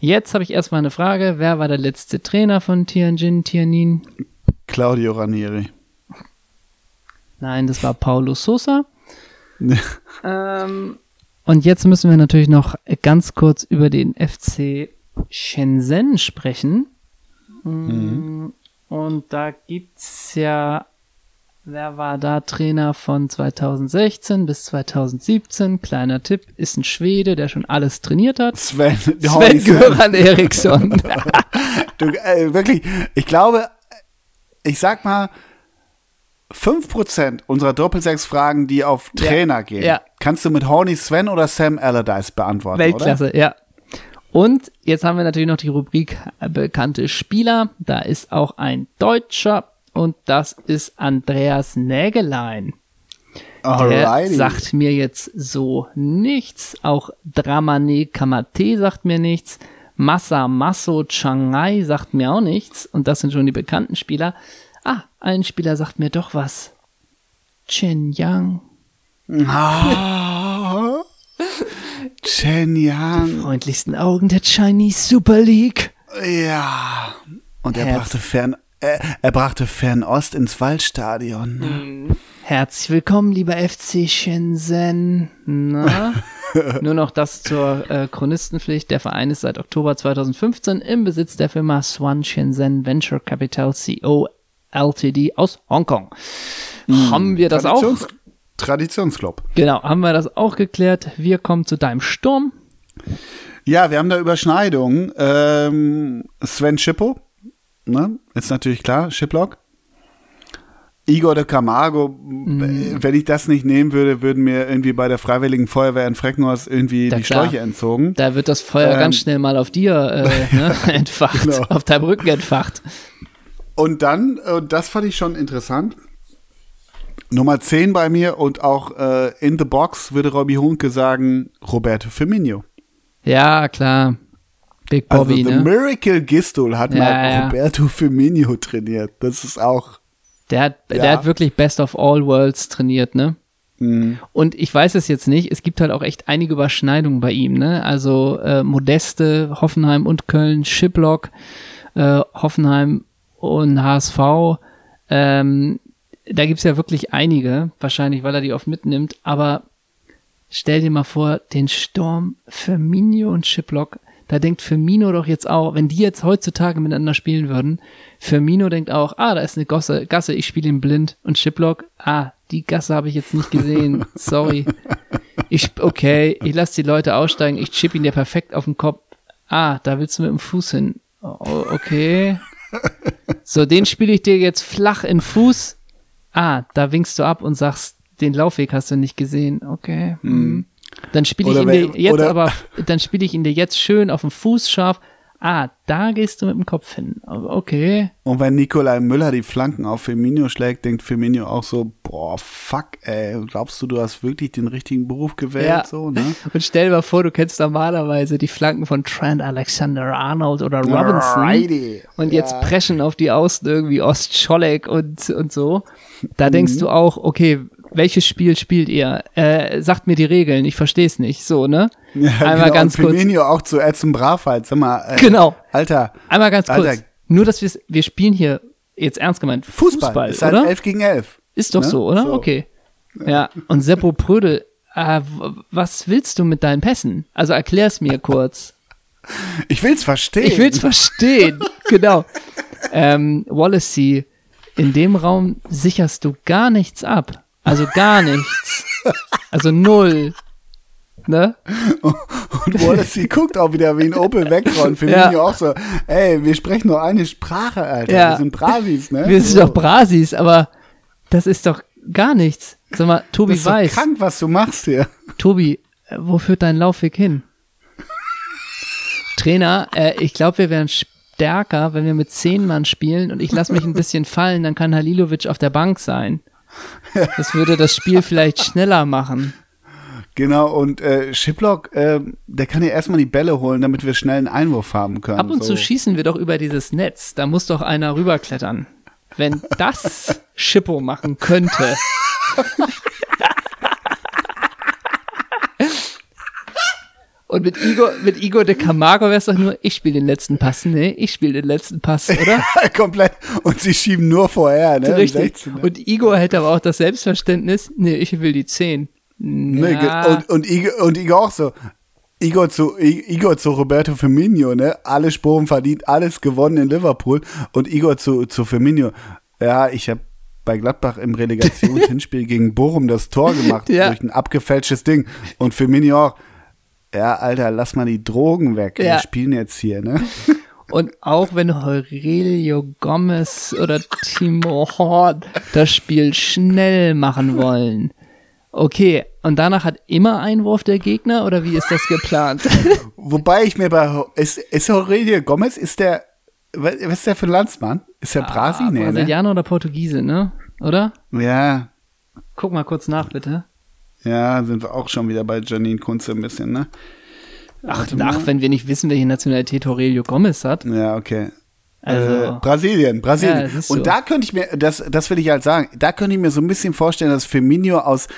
C: Jetzt habe ich erstmal eine Frage. Wer war der letzte Trainer von Tianjin Tianin?
B: Claudio Ranieri.
C: Nein, das war Paulo Sosa. <laughs> Ähm, und jetzt müssen wir natürlich noch ganz kurz über den FC Shenzhen sprechen. Mm, Und da gibt's ja, wer war da Trainer von 2016 bis 2017? Kleiner Tipp, ist ein Schwede, der schon alles trainiert hat.
B: Sven,
C: Sven Göran Eriksson. <laughs> <laughs>
B: Du, äh, wirklich, ich glaube, ich sag mal, 5% unserer Doppelsechs-Fragen, die auf
C: Ja.
B: Trainer gehen,
C: Ja.
B: kannst du mit Horny Sven oder Sam Allardyce beantworten,
C: Weltklasse, ja. Und jetzt haben wir natürlich noch die Rubrik äh, bekannte Spieler. Da ist auch ein Deutscher und das ist Andreas Nägelein. Der sagt mir jetzt so nichts. Auch Dramane Kamate sagt mir nichts. Massa Masso Changai sagt mir auch nichts. Und das sind schon die bekannten Spieler. Ah, ein Spieler sagt mir doch was. Chen Yang.
B: Ah. Chen Yang.
C: Freundlichsten Augen der Chinese Super League.
B: Ja. Und er
C: Herz.
B: brachte Fern, er brachte Fernost ins Waldstadion.
C: Mhm. Herzlich willkommen, lieber FC Shenzhen. Na? <laughs> Nur noch das zur äh, Chronistenpflicht. Der Verein ist seit Oktober 2015 im Besitz der Firma Swan Shenzhen Venture Capital CO Ltd aus Hongkong. Haben wir das auch?
B: Traditions Traditionsclub.
C: Genau, haben wir das auch geklärt. Wir kommen zu deinem Sturm.
B: Ja, wir haben da Überschneidungen. Ähm, Sven Schippo, ne? Ist natürlich klar, Shiplock. Igor de Camargo,
C: Mhm.
B: wenn ich das nicht nehmen würde, würden mir irgendwie bei der Freiwilligen Feuerwehr in Freckenhorst irgendwie
C: Ja,
B: die
C: klar.
B: Schläuche entzogen.
C: Da wird das Feuer
B: Ähm,
C: ganz schnell mal auf dir äh, <laughs> ne, entfacht,
B: Genau.
C: auf deinem Rücken entfacht.
B: Und dann, äh, das fand ich schon interessant, Nummer 10 bei mir und auch äh, in the box würde Robbie Hunke sagen, Roberto Firmino.
C: Ja, klar. Big
B: Also
C: Bobby,
B: The
C: ne?
B: Miracle Gistol hat
C: Ja,
B: mal
C: ja.
B: Roberto Firmino trainiert. Das ist auch
C: Der hat,
B: Ja.
C: der hat wirklich Best of All Worlds trainiert, ne?
B: Mhm.
C: Und ich weiß es jetzt nicht, es gibt halt auch echt einige Überschneidungen bei ihm, ne? Also äh, Modeste, Hoffenheim und Köln, Shiplock, äh, Hoffenheim und HSV. Ähm, da gibt's ja wirklich einige, wahrscheinlich, weil er die oft mitnimmt, aber stell dir mal vor, den Sturm Firmino und Shiplock, da denkt Firmino doch jetzt auch, wenn die jetzt heutzutage miteinander spielen würden, Firmino denkt auch, ah, da ist eine Gosse, Gasse, ich spiele ihn blind und Shiplock, ah, die Gasse habe ich jetzt nicht gesehen, <laughs> sorry. Ich, okay, ich lasse die Leute aussteigen, ich chip ihn dir perfekt auf den Kopf. Ah, da willst du mit dem Fuß hin. Oh, okay. So, den spiele ich dir jetzt flach in Fuß. Ah, da winkst du ab und sagst, den Laufweg hast du nicht gesehen. Okay. Hm. Dann spiele ich ihn dir jetzt aber, dann spiele ich ihn dir jetzt schön auf den Fuß scharf. Ah, da gehst du mit dem Kopf hin. Okay.
B: Und wenn Nikolai Müller die Flanken auf Firmino schlägt, denkt Firmino auch so, boah, fuck, ey, glaubst du, du hast wirklich den richtigen Beruf gewählt?
C: Ja.
B: So, ne? <laughs>
C: Und stell dir mal vor, du kennst normalerweise die Flanken von Trent Alexander-Arnold oder Robinson.
B: Alrighty.
C: Und jetzt
B: Ja.
C: preschen auf die Außen irgendwie Ostscholek und, und so. Da
B: Mhm.
C: denkst du auch, okay, welches Spiel spielt ihr? Äh, sagt mir die Regeln, ich verstehe es nicht. So, ne? <laughs>
B: Ja,
C: Einmal
B: genau,
C: ganz kurz.
B: Firmino auch zu Edson Bravheit, sag mal, äh,
C: Genau.
B: Alter,
C: Einmal ganz kurz.
B: Alter.
C: Nur, dass wir wir spielen hier jetzt ernst gemeint
B: Fußball,
C: Fußball,
B: ist halt
C: oder?
B: 11 gegen 11.
C: Ist doch
B: ne?
C: so, oder?
B: So.
C: Okay. Ja, und Seppo Prödel, äh, was willst du mit deinen Pässen? Also erklär's mir kurz.
B: Ich will's verstehen.
C: Ich will's verstehen. <laughs> genau. Ähm, Wallacey, in dem Raum sicherst du gar nichts ab. Also gar nichts. Also null. Ne?
B: Und Wallacey guckt auch wieder wie ein Opel Vectra und Firmino
C: Ja.
B: auch so, ey, wir sprechen nur eine Sprache, Alter.
C: Ja.
B: Wir sind Bravis, ne?
C: Wir sind doch Brasis, aber das ist doch gar nichts. Sag mal, Tobi
B: Das ist doch
C: weiß.
B: krank, was du machst hier.
C: Tobi, äh, wo führt dein Laufweg hin? Trainer, äh, ich glaube, wir wären stärker, wenn wir mit zehn Mann spielen und ich lasse mich ein bisschen fallen, dann kann Halilovic auf der Bank sein. <laughs> Das würde das Spiel vielleicht schneller machen.
B: Genau, und äh, Shiplock, äh, der kann ja erstmal die Bälle holen, damit wir schnell einen Einwurf haben können.
C: Ab und
B: so.
C: zu schießen wir doch über dieses Netz. Da muss doch einer rüberklettern. Wenn das <laughs> Schippo machen könnte. <laughs> Und mit Igor, mit Igor de Camargo wäre es doch nur, ich spiele den letzten Pass. Nee, ich spiele den letzten Pass, oder? <laughs>
B: Komplett. Und sie schieben nur vorher, ne?
C: Richtig.
B: 16, ne?
C: Und Igor hätte aber auch das Selbstverständnis, nee, ich will die 10.
B: Ne,
C: Ja.
B: ge- Und, und, Igor, und Igor auch so. Igor zu, Igor zu Roberto Firmino, ne? Alle Sporen verdient, alles gewonnen in Liverpool. Und Igor zu, zu Firmino. Ja, ich habe bei Gladbach im Relegationshinspiel <laughs> gegen Bochum das Tor gemacht
C: Ja.
B: durch ein abgefälschtes Ding. Und Firmino auch. Ja, Alter, lass mal die Drogen weg.
C: Ja.
B: Wir spielen jetzt hier, ne? <laughs>
C: Und auch wenn Aurelio Gomez oder Timo Horn das Spiel schnell machen wollen. Okay, und danach hat immer Einwurf der Gegner oder wie ist das geplant? <laughs>
B: Wobei ich mir bei, ist, ist Aurelio Gomez, ist der, was ist der für ein Landsmann? Ist der Brasi?
C: Ah,
B: Nee, ne?
C: Brasilianer oder Portugiese, ne? Oder?
B: Ja,
C: Guck mal kurz nach, bitte.
B: Ja, sind wir auch schon wieder bei Janine Kunze ein bisschen, ne?
C: Ach, ach, wenn wir nicht wissen, welche Nationalität Aurelio Gomez hat.
B: Ja, okay.
C: Also,
B: Äh, Brasilien, Brasilien.
C: Ja, siehst
B: und da könnte ich mir, das, das will ich halt sagen, da könnte ich mir so ein bisschen vorstellen, dass Firmino aus,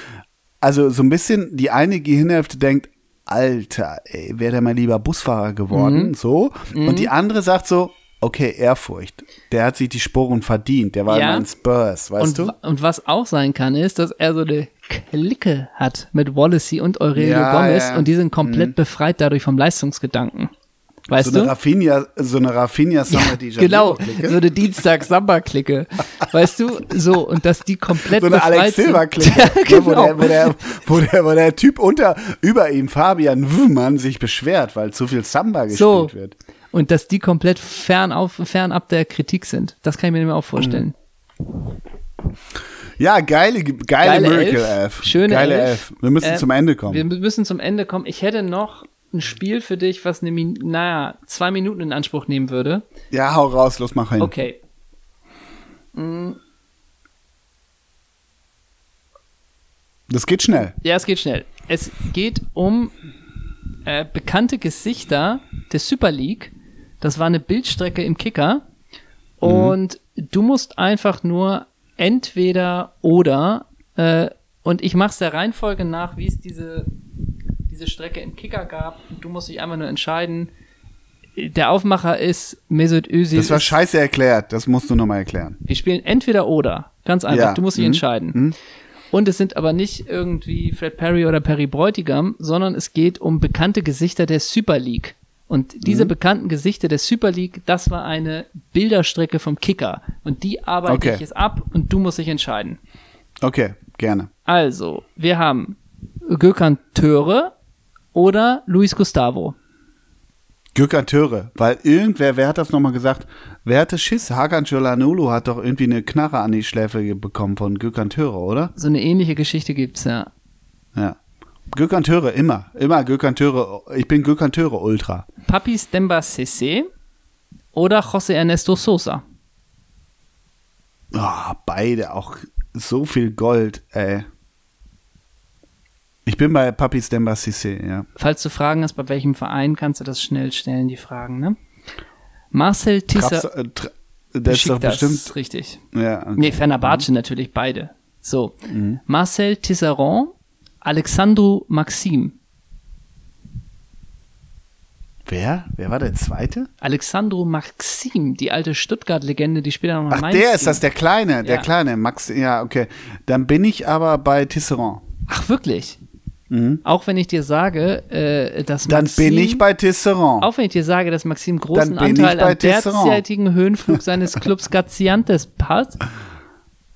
B: also so ein bisschen die eine Gehirnhälfte denkt, Alter, ey, wäre der mal lieber Busfahrer
C: Mhm.
B: geworden, so. Und die andere sagt so, okay, Ehrfurcht. Der hat sich die Sporen verdient, der war
C: Ja.
B: immer in Spurs, weißt
C: und,
B: du?
C: und was auch sein kann, ist, dass er so eine Clique hat mit Wallacey und Aurelio
B: Ja,
C: Gomez
B: ja. Mhm.
C: und die sind komplett befreit dadurch vom Leistungsgedanken. Weißt
B: So eine
C: du?
B: Rafinha, so eine Rafinha Summer die <laughs>
C: Genau, so eine Dienstag-Samba-Clique. Weißt du? So, und dass die komplett
B: So eine Alex
C: sind.
B: Silva-Clique, <laughs>
C: Ja,
B: ne, wo,
C: genau.
B: der, wo, der, wo, der, wo der Typ unter, über ihm, Fabian Wühmann, sich beschwert, weil zu viel Samba gespielt
C: So.
B: wird.
C: Und dass die komplett fernab, fernab der Kritik sind. Das kann ich mir nämlich auch vorstellen.
B: Ja, geile, geile,
C: Geile
B: Miracle
C: Elf.
B: Elf.
C: Schöne
B: geile
C: Elf.
B: Elf. Wir müssen
C: Äh,
B: zum Ende kommen.
C: Wir müssen zum Ende kommen. Ich hätte noch ein Spiel für dich, was eine, Min naja, zwei Minuten in Anspruch nehmen würde.
B: ja, hau raus, los, mach hin.
C: Okay.
B: Das geht schnell.
C: Ja, es geht schnell. Es geht um äh, bekannte Gesichter der Super League. Das war eine Bildstrecke im Kicker. Und du musst einfach nur entweder oder äh, und ich mache es der Reihenfolge nach, wie es diese, diese Strecke im Kicker gab. Und du musst dich einfach nur entscheiden. Der Aufmacher ist Mesut Özil.
B: Das war scheiße erklärt. Das musst du nochmal erklären.
C: wir spielen entweder oder. Ganz einfach.
B: Ja.
C: Du musst dich
B: Mhm.
C: entscheiden. Und es sind aber nicht irgendwie Fred Perry oder Perry Bräutigam, sondern es geht um bekannte Gesichter der Super League. Und diese
B: Mhm.
C: bekannten Gesichter der Super League, das war eine Bilderstrecke vom Kicker. Und die arbeite
B: Okay.
C: ich jetzt ab und du musst dich entscheiden.
B: Okay, gerne.
C: Also, wir haben Gökhan Töre oder Luis Gustavo.
B: Gökhan Töre, weil irgendwer, wer hat das nochmal gesagt? Wer hatte Schiss? Hakan Çalhanoğlu hat doch irgendwie eine Knarre an die Schläfe bekommen von Gökhan Töre, oder?
C: So eine ähnliche Geschichte gibt's ja.
B: Ja. Gökhan Töre, immer. Immer Gökhan Töre. Ich bin Gökhan Töre Ultra.
C: Papis Demba Cissé oder José Ernesto Sosa.
B: Ah, beide auch so viel Gold, ey. Ich bin bei Papis Demba Cissé, ja.
C: Falls du Fragen hast, bei welchem Verein, kannst du das schnell stellen, die Fragen, ne? Marcel Tisser.
B: äh, das ist doch bestimmt.
C: richtig.
B: Ja, okay.
C: Nee, Fenerbahce natürlich, beide. So.
B: Mhm.
C: Marcel Tisserand, Alexandru Maxim.
B: Wer? Wer war der zweite?
C: Alexandru Maxim, die alte Stuttgart-Legende, die später noch
B: Ach,
C: Mainz
B: der ist
C: ging.
B: das, der Kleine, der
C: Ja.
B: Kleine, Max, ja, okay. Dann bin ich aber bei Tisserand.
C: Ach, wirklich? Auch wenn ich dir sage, äh, dass
B: Mhm. Dann
C: Maxim,
B: bin ich bei Tisserand.
C: Auch wenn ich dir sage, dass Maxim großen
B: Dann bin ich
C: Anteil
B: bei
C: am
B: Tisserand.
C: derzeitigen <laughs> Höhenflug seines Clubs Gaziantes hat.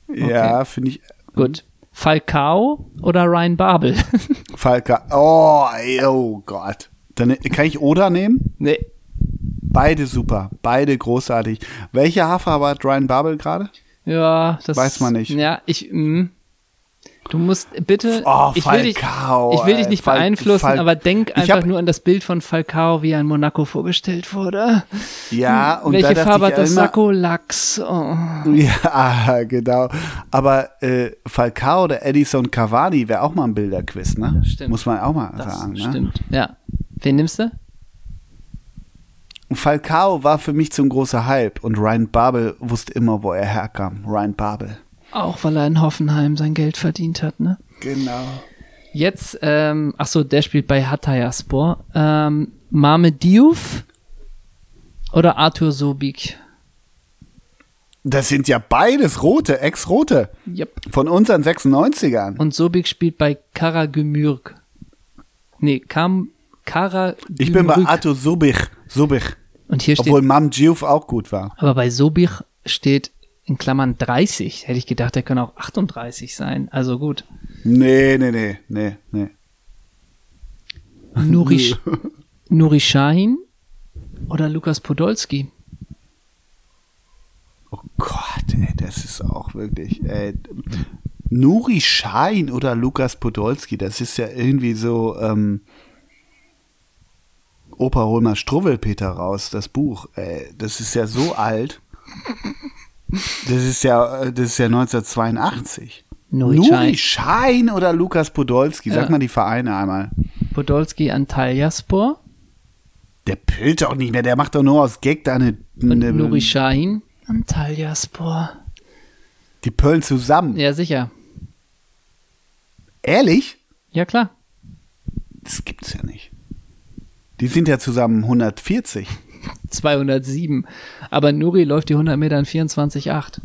B: Ja, finde ich.
C: Gut. Falcao oder Ryan Babel? <laughs>
B: Falka. Oh, ey, oh Gott. Dann kann ich Oda nehmen?
C: nee.
B: Beide super, beide großartig. Welche Hafer hat Ryan Babel gerade?
C: Ja, das
B: Weiß man nicht.
C: Ja, ich. mm. Du musst bitte,
B: Oh,
C: ich, will dich,
B: Falcao,
C: ich will dich nicht
B: Fal-
C: beeinflussen,
B: Fal-
C: aber denk einfach nur an das Bild von Falcao, wie er in Monaco vorgestellt wurde.
B: Ja, und
C: Welche
B: da
C: Farbe hat das Sakko? Lachs. Oh.
B: Ja, <laughs> genau. Aber äh, Falcao oder Edison Cavani wäre auch mal ein Bilderquiz, ne?
C: Stimmt.
B: Muss man auch mal
C: Das
B: sagen. Ne?
C: stimmt. Ja. Wen nimmst du?
B: Falcao war für mich so ein großer Hype und Ryan Babel wusste immer, wo er herkam. Ryan Babel.
C: Auch weil er in Hoffenheim sein Geld verdient hat, ne?
B: Genau.
C: Jetzt, ähm, ach so, der spielt bei Hatayspor. Ähm, Mame Diouf oder Arthur Sobik?
B: Das sind ja beides rote, ex-rote.
C: Yep.
B: Von unseren 96ern.
C: Und Sobik spielt bei Karagümürk. Nee, Kam Karagümürk.
B: Ich bin bei Arthur Subich. Subich.
C: Und hier steht,
B: Obwohl Mam Diouf auch gut war.
C: aber bei Sobik steht in Klammern 30. Hätte ich gedacht, der könnte auch 38 sein. Also gut.
B: Nee, nee, nee, nee, nee.
C: Nuri, <laughs> Nuri Shahin oder Lukas Podolski?
B: Oh Gott, ey, das ist auch wirklich. Ey. Nuri Schein oder Lukas Podolski, das ist ja irgendwie so. Ähm, Opa, hol mal Struwwelpeter raus, das Buch. Ey, das ist ja so alt. Das ist ja, äh, das ist ja 1982.
C: Nuri
B: Nuri
C: Schein.
B: Schein oder Lukas Podolski, sag
C: Ja.
B: mal die Vereine einmal.
C: Podolski Antalyaspor
B: Der pillt doch nicht mehr, der macht doch nur aus Gag da eine.
C: und
B: eine
C: Nuri Shahin Antalyaspor.
B: die pöllen zusammen.
C: Ja, sicher.
B: Ehrlich?
C: Ja, klar.
B: Das gibt's ja nicht. Die sind ja zusammen 140.
C: 207. Aber Nuri läuft die 100 Meter in 24,8.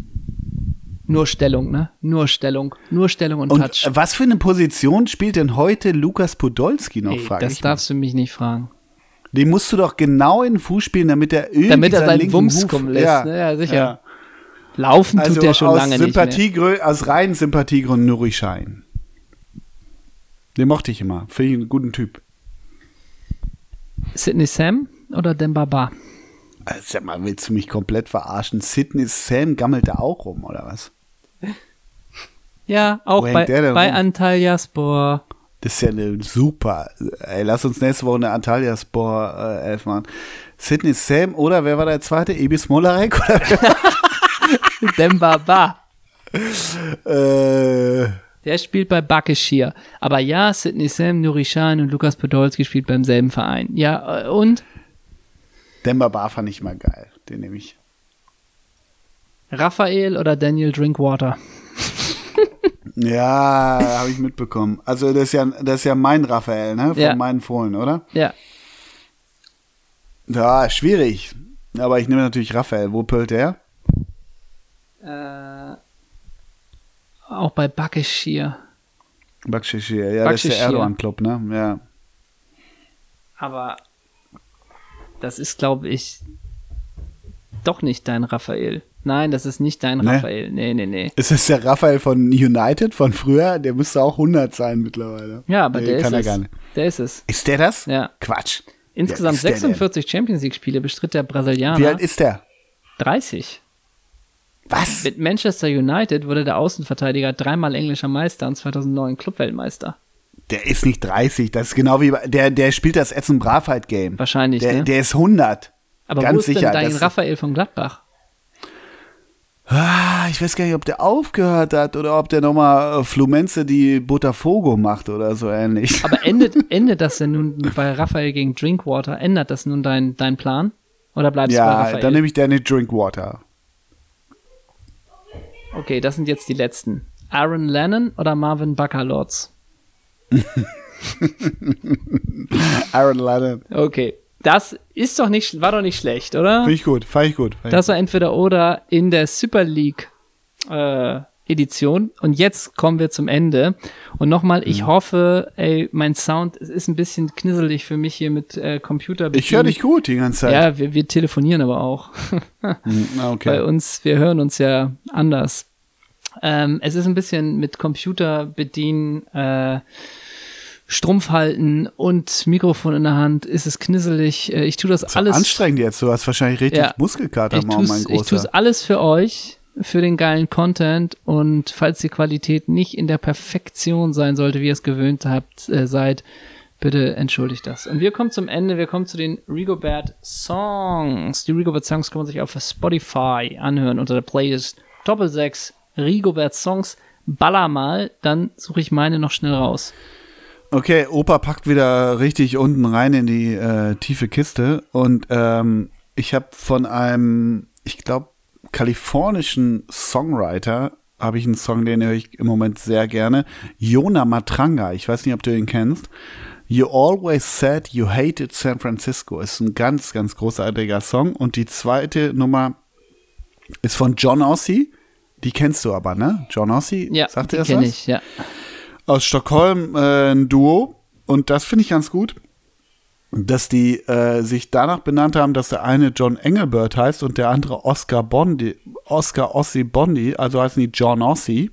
C: Nur Stellung, ne? Nur Stellung. Nur Stellung und,
B: Und
C: Touch.
B: was für eine Position spielt denn heute Lukas Podolski noch,
C: Ey,
B: frage
C: das
B: ich mal.
C: darfst du mich nicht fragen.
B: Den musst du doch genau in den Fuß spielen, damit er irgendwie
C: Damit er seinen
B: linken
C: Wumms
B: Huf-
C: kommen lässt.
B: Ja,
C: ne? ja sicher.
B: ja.
C: Laufen
B: Also
C: tut der schon lange nicht mehr.
B: Sympathiegrü aus reinen Sympathiegründen Nuri Schein. Den mochte ich immer. Finde ich einen guten Typ.
C: Sidney Sam oder Dembaba?
B: Also, sag mal, willst du mich komplett verarschen? Sidney Sam gammelt da auch rum, oder was?
C: Ja, auch bei, bei? Antalyaspor.
B: Das ist ja eine super. Ey, lass uns nächste Woche eine Antalya Sport äh, 11 machen. Sidney Sam oder wer war der zweite? Ebi Smolarek? Oder <laughs>
C: Dembaba.
B: äh,
C: Der spielt bei Bakeshir. Aber ja, Sidney Sam, Nuri Sahin und Lukas Podolski spielt beim selben Verein. Ja, äh, und
B: Demba Bar fand ich mal geil. Den nehme ich.
C: Raphael oder Daniel Drinkwater? <laughs>
B: Ja, habe ich mitbekommen. Also das ist ja, das ist ja mein Raphael, ne? Von
C: Ja.
B: meinen Fohlen, oder?
C: Ja,
B: Ja, schwierig. Aber ich nehme natürlich Raphael. Wo pölt der?
C: äh, auch bei Bakeshir.
B: Bakshishir. Ja, das ist der Erdogan-Club, ne? Ja.
C: Aber das ist, glaube ich, doch nicht dein Raphael. Nein, das ist nicht dein
B: Nee?
C: Raphael. Nee, nee, nee.
B: Ist das der Raphael von United von früher? Der müsste auch 100 sein mittlerweile.
C: Ja, aber
B: Nee,
C: der
B: kann
C: ist
B: er
C: es.
B: gar nicht.
C: Der ist es.
B: Ist der das?
C: Ja.
B: Quatsch.
C: Insgesamt
B: ist der denn?
C: 46 Champions League-Spiele bestritt der Brasilianer.
B: Wie alt ist der?
C: 30.
B: Was?
C: Mit Manchester United wurde der Außenverteidiger dreimal englischer Meister und 2009 Clubweltmeister.
B: Der ist nicht 30. Das ist genau wie bei, der, der spielt das Essen Bravheit Game.
C: Wahrscheinlich,
B: Der,
C: ne?
B: der ist 100.
C: Aber
B: Ganz
C: wo ist
B: sicher.
C: denn dein
B: das-
C: Raphael von Gladbach?
B: Ah, ich weiß gar nicht, ob der aufgehört hat oder ob der nochmal äh, Flumenze die Botafogo macht oder so ähnlich.
C: Aber <laughs> endet, endet das denn nun bei Raphael gegen Drinkwater? Ändert das nun dein, dein Plan? Oder bleibst du bei
B: ja,
C: Raphael?
B: dann nehme ich Danny Drinkwater.
C: okay, das sind jetzt die letzten. Aaron Lennon oder Marvin Baccalords? <laughs>
B: Aaron Lennon.
C: Okay, das ist doch nicht, war doch nicht schlecht, oder?
B: Finde ich gut, fand ich gut. Fand
C: Das war entweder oder in der Super League äh, Edition. Und jetzt kommen wir zum Ende. Und nochmal, ich
B: Mhm.
C: hoffe, ey, mein Sound es ist ein bisschen knisselig für mich hier mit äh, Computer.
B: ich höre dich gut die ganze Zeit.
C: Ja, wir, wir telefonieren aber auch. <laughs>
B: Hm, ah,
C: Bei
B: okay.
C: uns, wir hören uns ja anders. Ähm, es ist ein bisschen mit Computer bedienen, äh, Strumpf halten und Mikrofon in der Hand. Ist es knisselig? Äh, ich tue das
B: So
C: alles.
B: anstrengend jetzt. Du hast wahrscheinlich richtig
C: Ja.
B: Muskelkater,
C: Ich
B: morgen, mein
C: tu's, ich tu's
B: Großer.
C: alles für euch. für den geilen Content und falls die Qualität nicht in der Perfektion sein sollte, wie ihr es gewöhnt habt, äh, seid, bitte entschuldigt das. Und wir kommen zum Ende, wir kommen zu den Rigobert Songs. Die Rigobert Songs kann man sich auf Spotify anhören unter der Playlist Doppel 6 Rigobert Songs. Baller mal, dann suche ich meine noch schnell raus.
B: Okay, Opa packt wieder richtig unten rein in die äh, tiefe Kiste und ähm, ich habe von einem, ich glaube, kalifornischen Songwriter habe ich einen Song, den höre ich im Moment sehr gerne. Jona Matranga, ich weiß nicht, ob du ihn kennst. You Always Said You Hated San Francisco ist ein ganz, ganz großartiger Song. Und die zweite Nummer ist von John Ossie. Die kennst du aber, ne? John Ossie?
C: Ja,
B: Sagt dir das
C: kenne
B: was?
C: ich, ja.
B: aus Stockholm äh, ein Duo und das finde ich ganz gut, dass die äh, sich danach benannt haben, dass der eine John Engelbert heißt und der andere Oscar Bondi, Oscar Ossi Bondi, also heißen die John Ossi.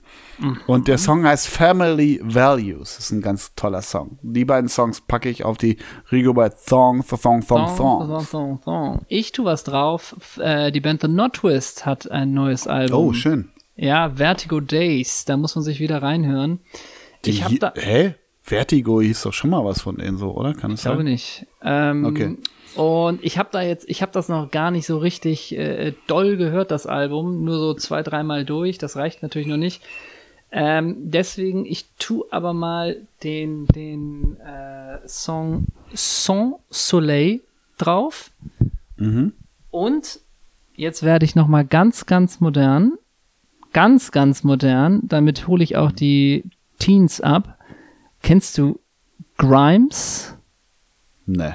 B: Und der Song heißt Family Values. Das ist ein ganz toller Song. Die beiden Songs packe ich auf die Rigobert Song, Song, Song, Song.
C: Song, Song, Song. Ich tu was drauf. Äh, die Band The Not Twist hat ein neues Album.
B: Oh, schön.
C: Ja, Vertigo Days. Da muss man sich wieder reinhören. Ich habe da.
B: Hä? Vertigo hieß doch schon mal was von denen so, oder? Kann es
C: Ich glaube
B: sein?
C: nicht. Ähm,
B: Okay.
C: Und ich habe da jetzt, ich habe das noch gar nicht so richtig äh, doll gehört, das Album. Nur so zwei, dreimal durch. Das reicht natürlich noch nicht. Ähm, deswegen, ich tu aber mal den, den äh, Song Sans Soleil drauf. Und jetzt werde ich noch mal ganz, ganz modern. Ganz, ganz modern. Damit hole ich auch die Teens ab. Kennst du Grimes
B: Nee.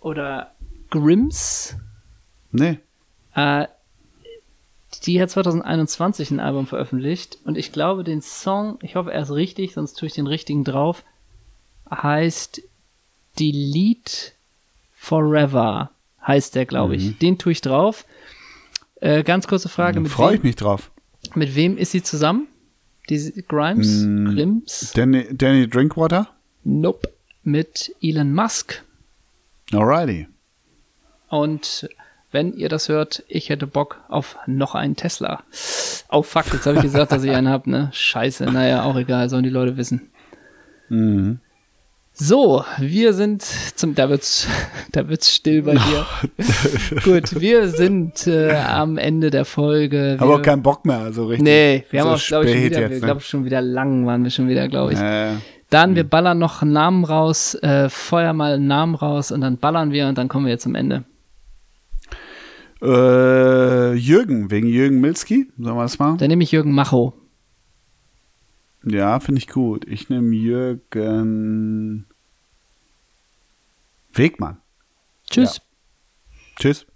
C: oder Grims?
B: Nee.
C: Äh, die hat 2021 ein Album veröffentlicht und ich glaube, den Song, ich hoffe, er ist richtig, sonst tue ich den richtigen drauf, heißt Delete Forever, heißt der, glaube ich. Den tue ich drauf. Äh, ganz kurze Frage,
B: Dann
C: mit
B: freue ich mich drauf.
C: Mit wem ist sie zusammen? Diese Grimes? Grims?
B: Danny, Danny Drinkwater?
C: Nope. Mit Elon Musk.
B: Alrighty.
C: Und wenn ihr das hört, ich hätte Bock auf noch einen Tesla. Oh fuck, jetzt habe ich gesagt, dass ich einen habe, ne? Scheiße, naja, auch egal, sollen die Leute wissen. So, wir sind zum, da wird's, <laughs> da wird's still bei dir. <laughs> Gut, wir sind äh, am Ende der Folge. Wir,
B: Aber auch keinen Bock mehr, so richtig.
C: Nee, wir
B: so
C: haben auch, glaube ich, schon wieder,
B: jetzt,
C: wir,
B: ne?
C: glaub, schon wieder lang waren wir schon wieder, glaube ich.
B: Äh,
C: Dann, wir ballern noch einen Namen raus, äh, feuer mal einen Namen raus und dann ballern wir und dann kommen wir jetzt zum Ende.
B: äh, Jürgen, wegen Jürgen Milski. Sollen wir das mal?
C: Dann nehme ich Jürgen Macho.
B: Ja, finde ich gut. Ich nehme Jürgen Wegmann.
C: Tschüss.
B: Tschüss.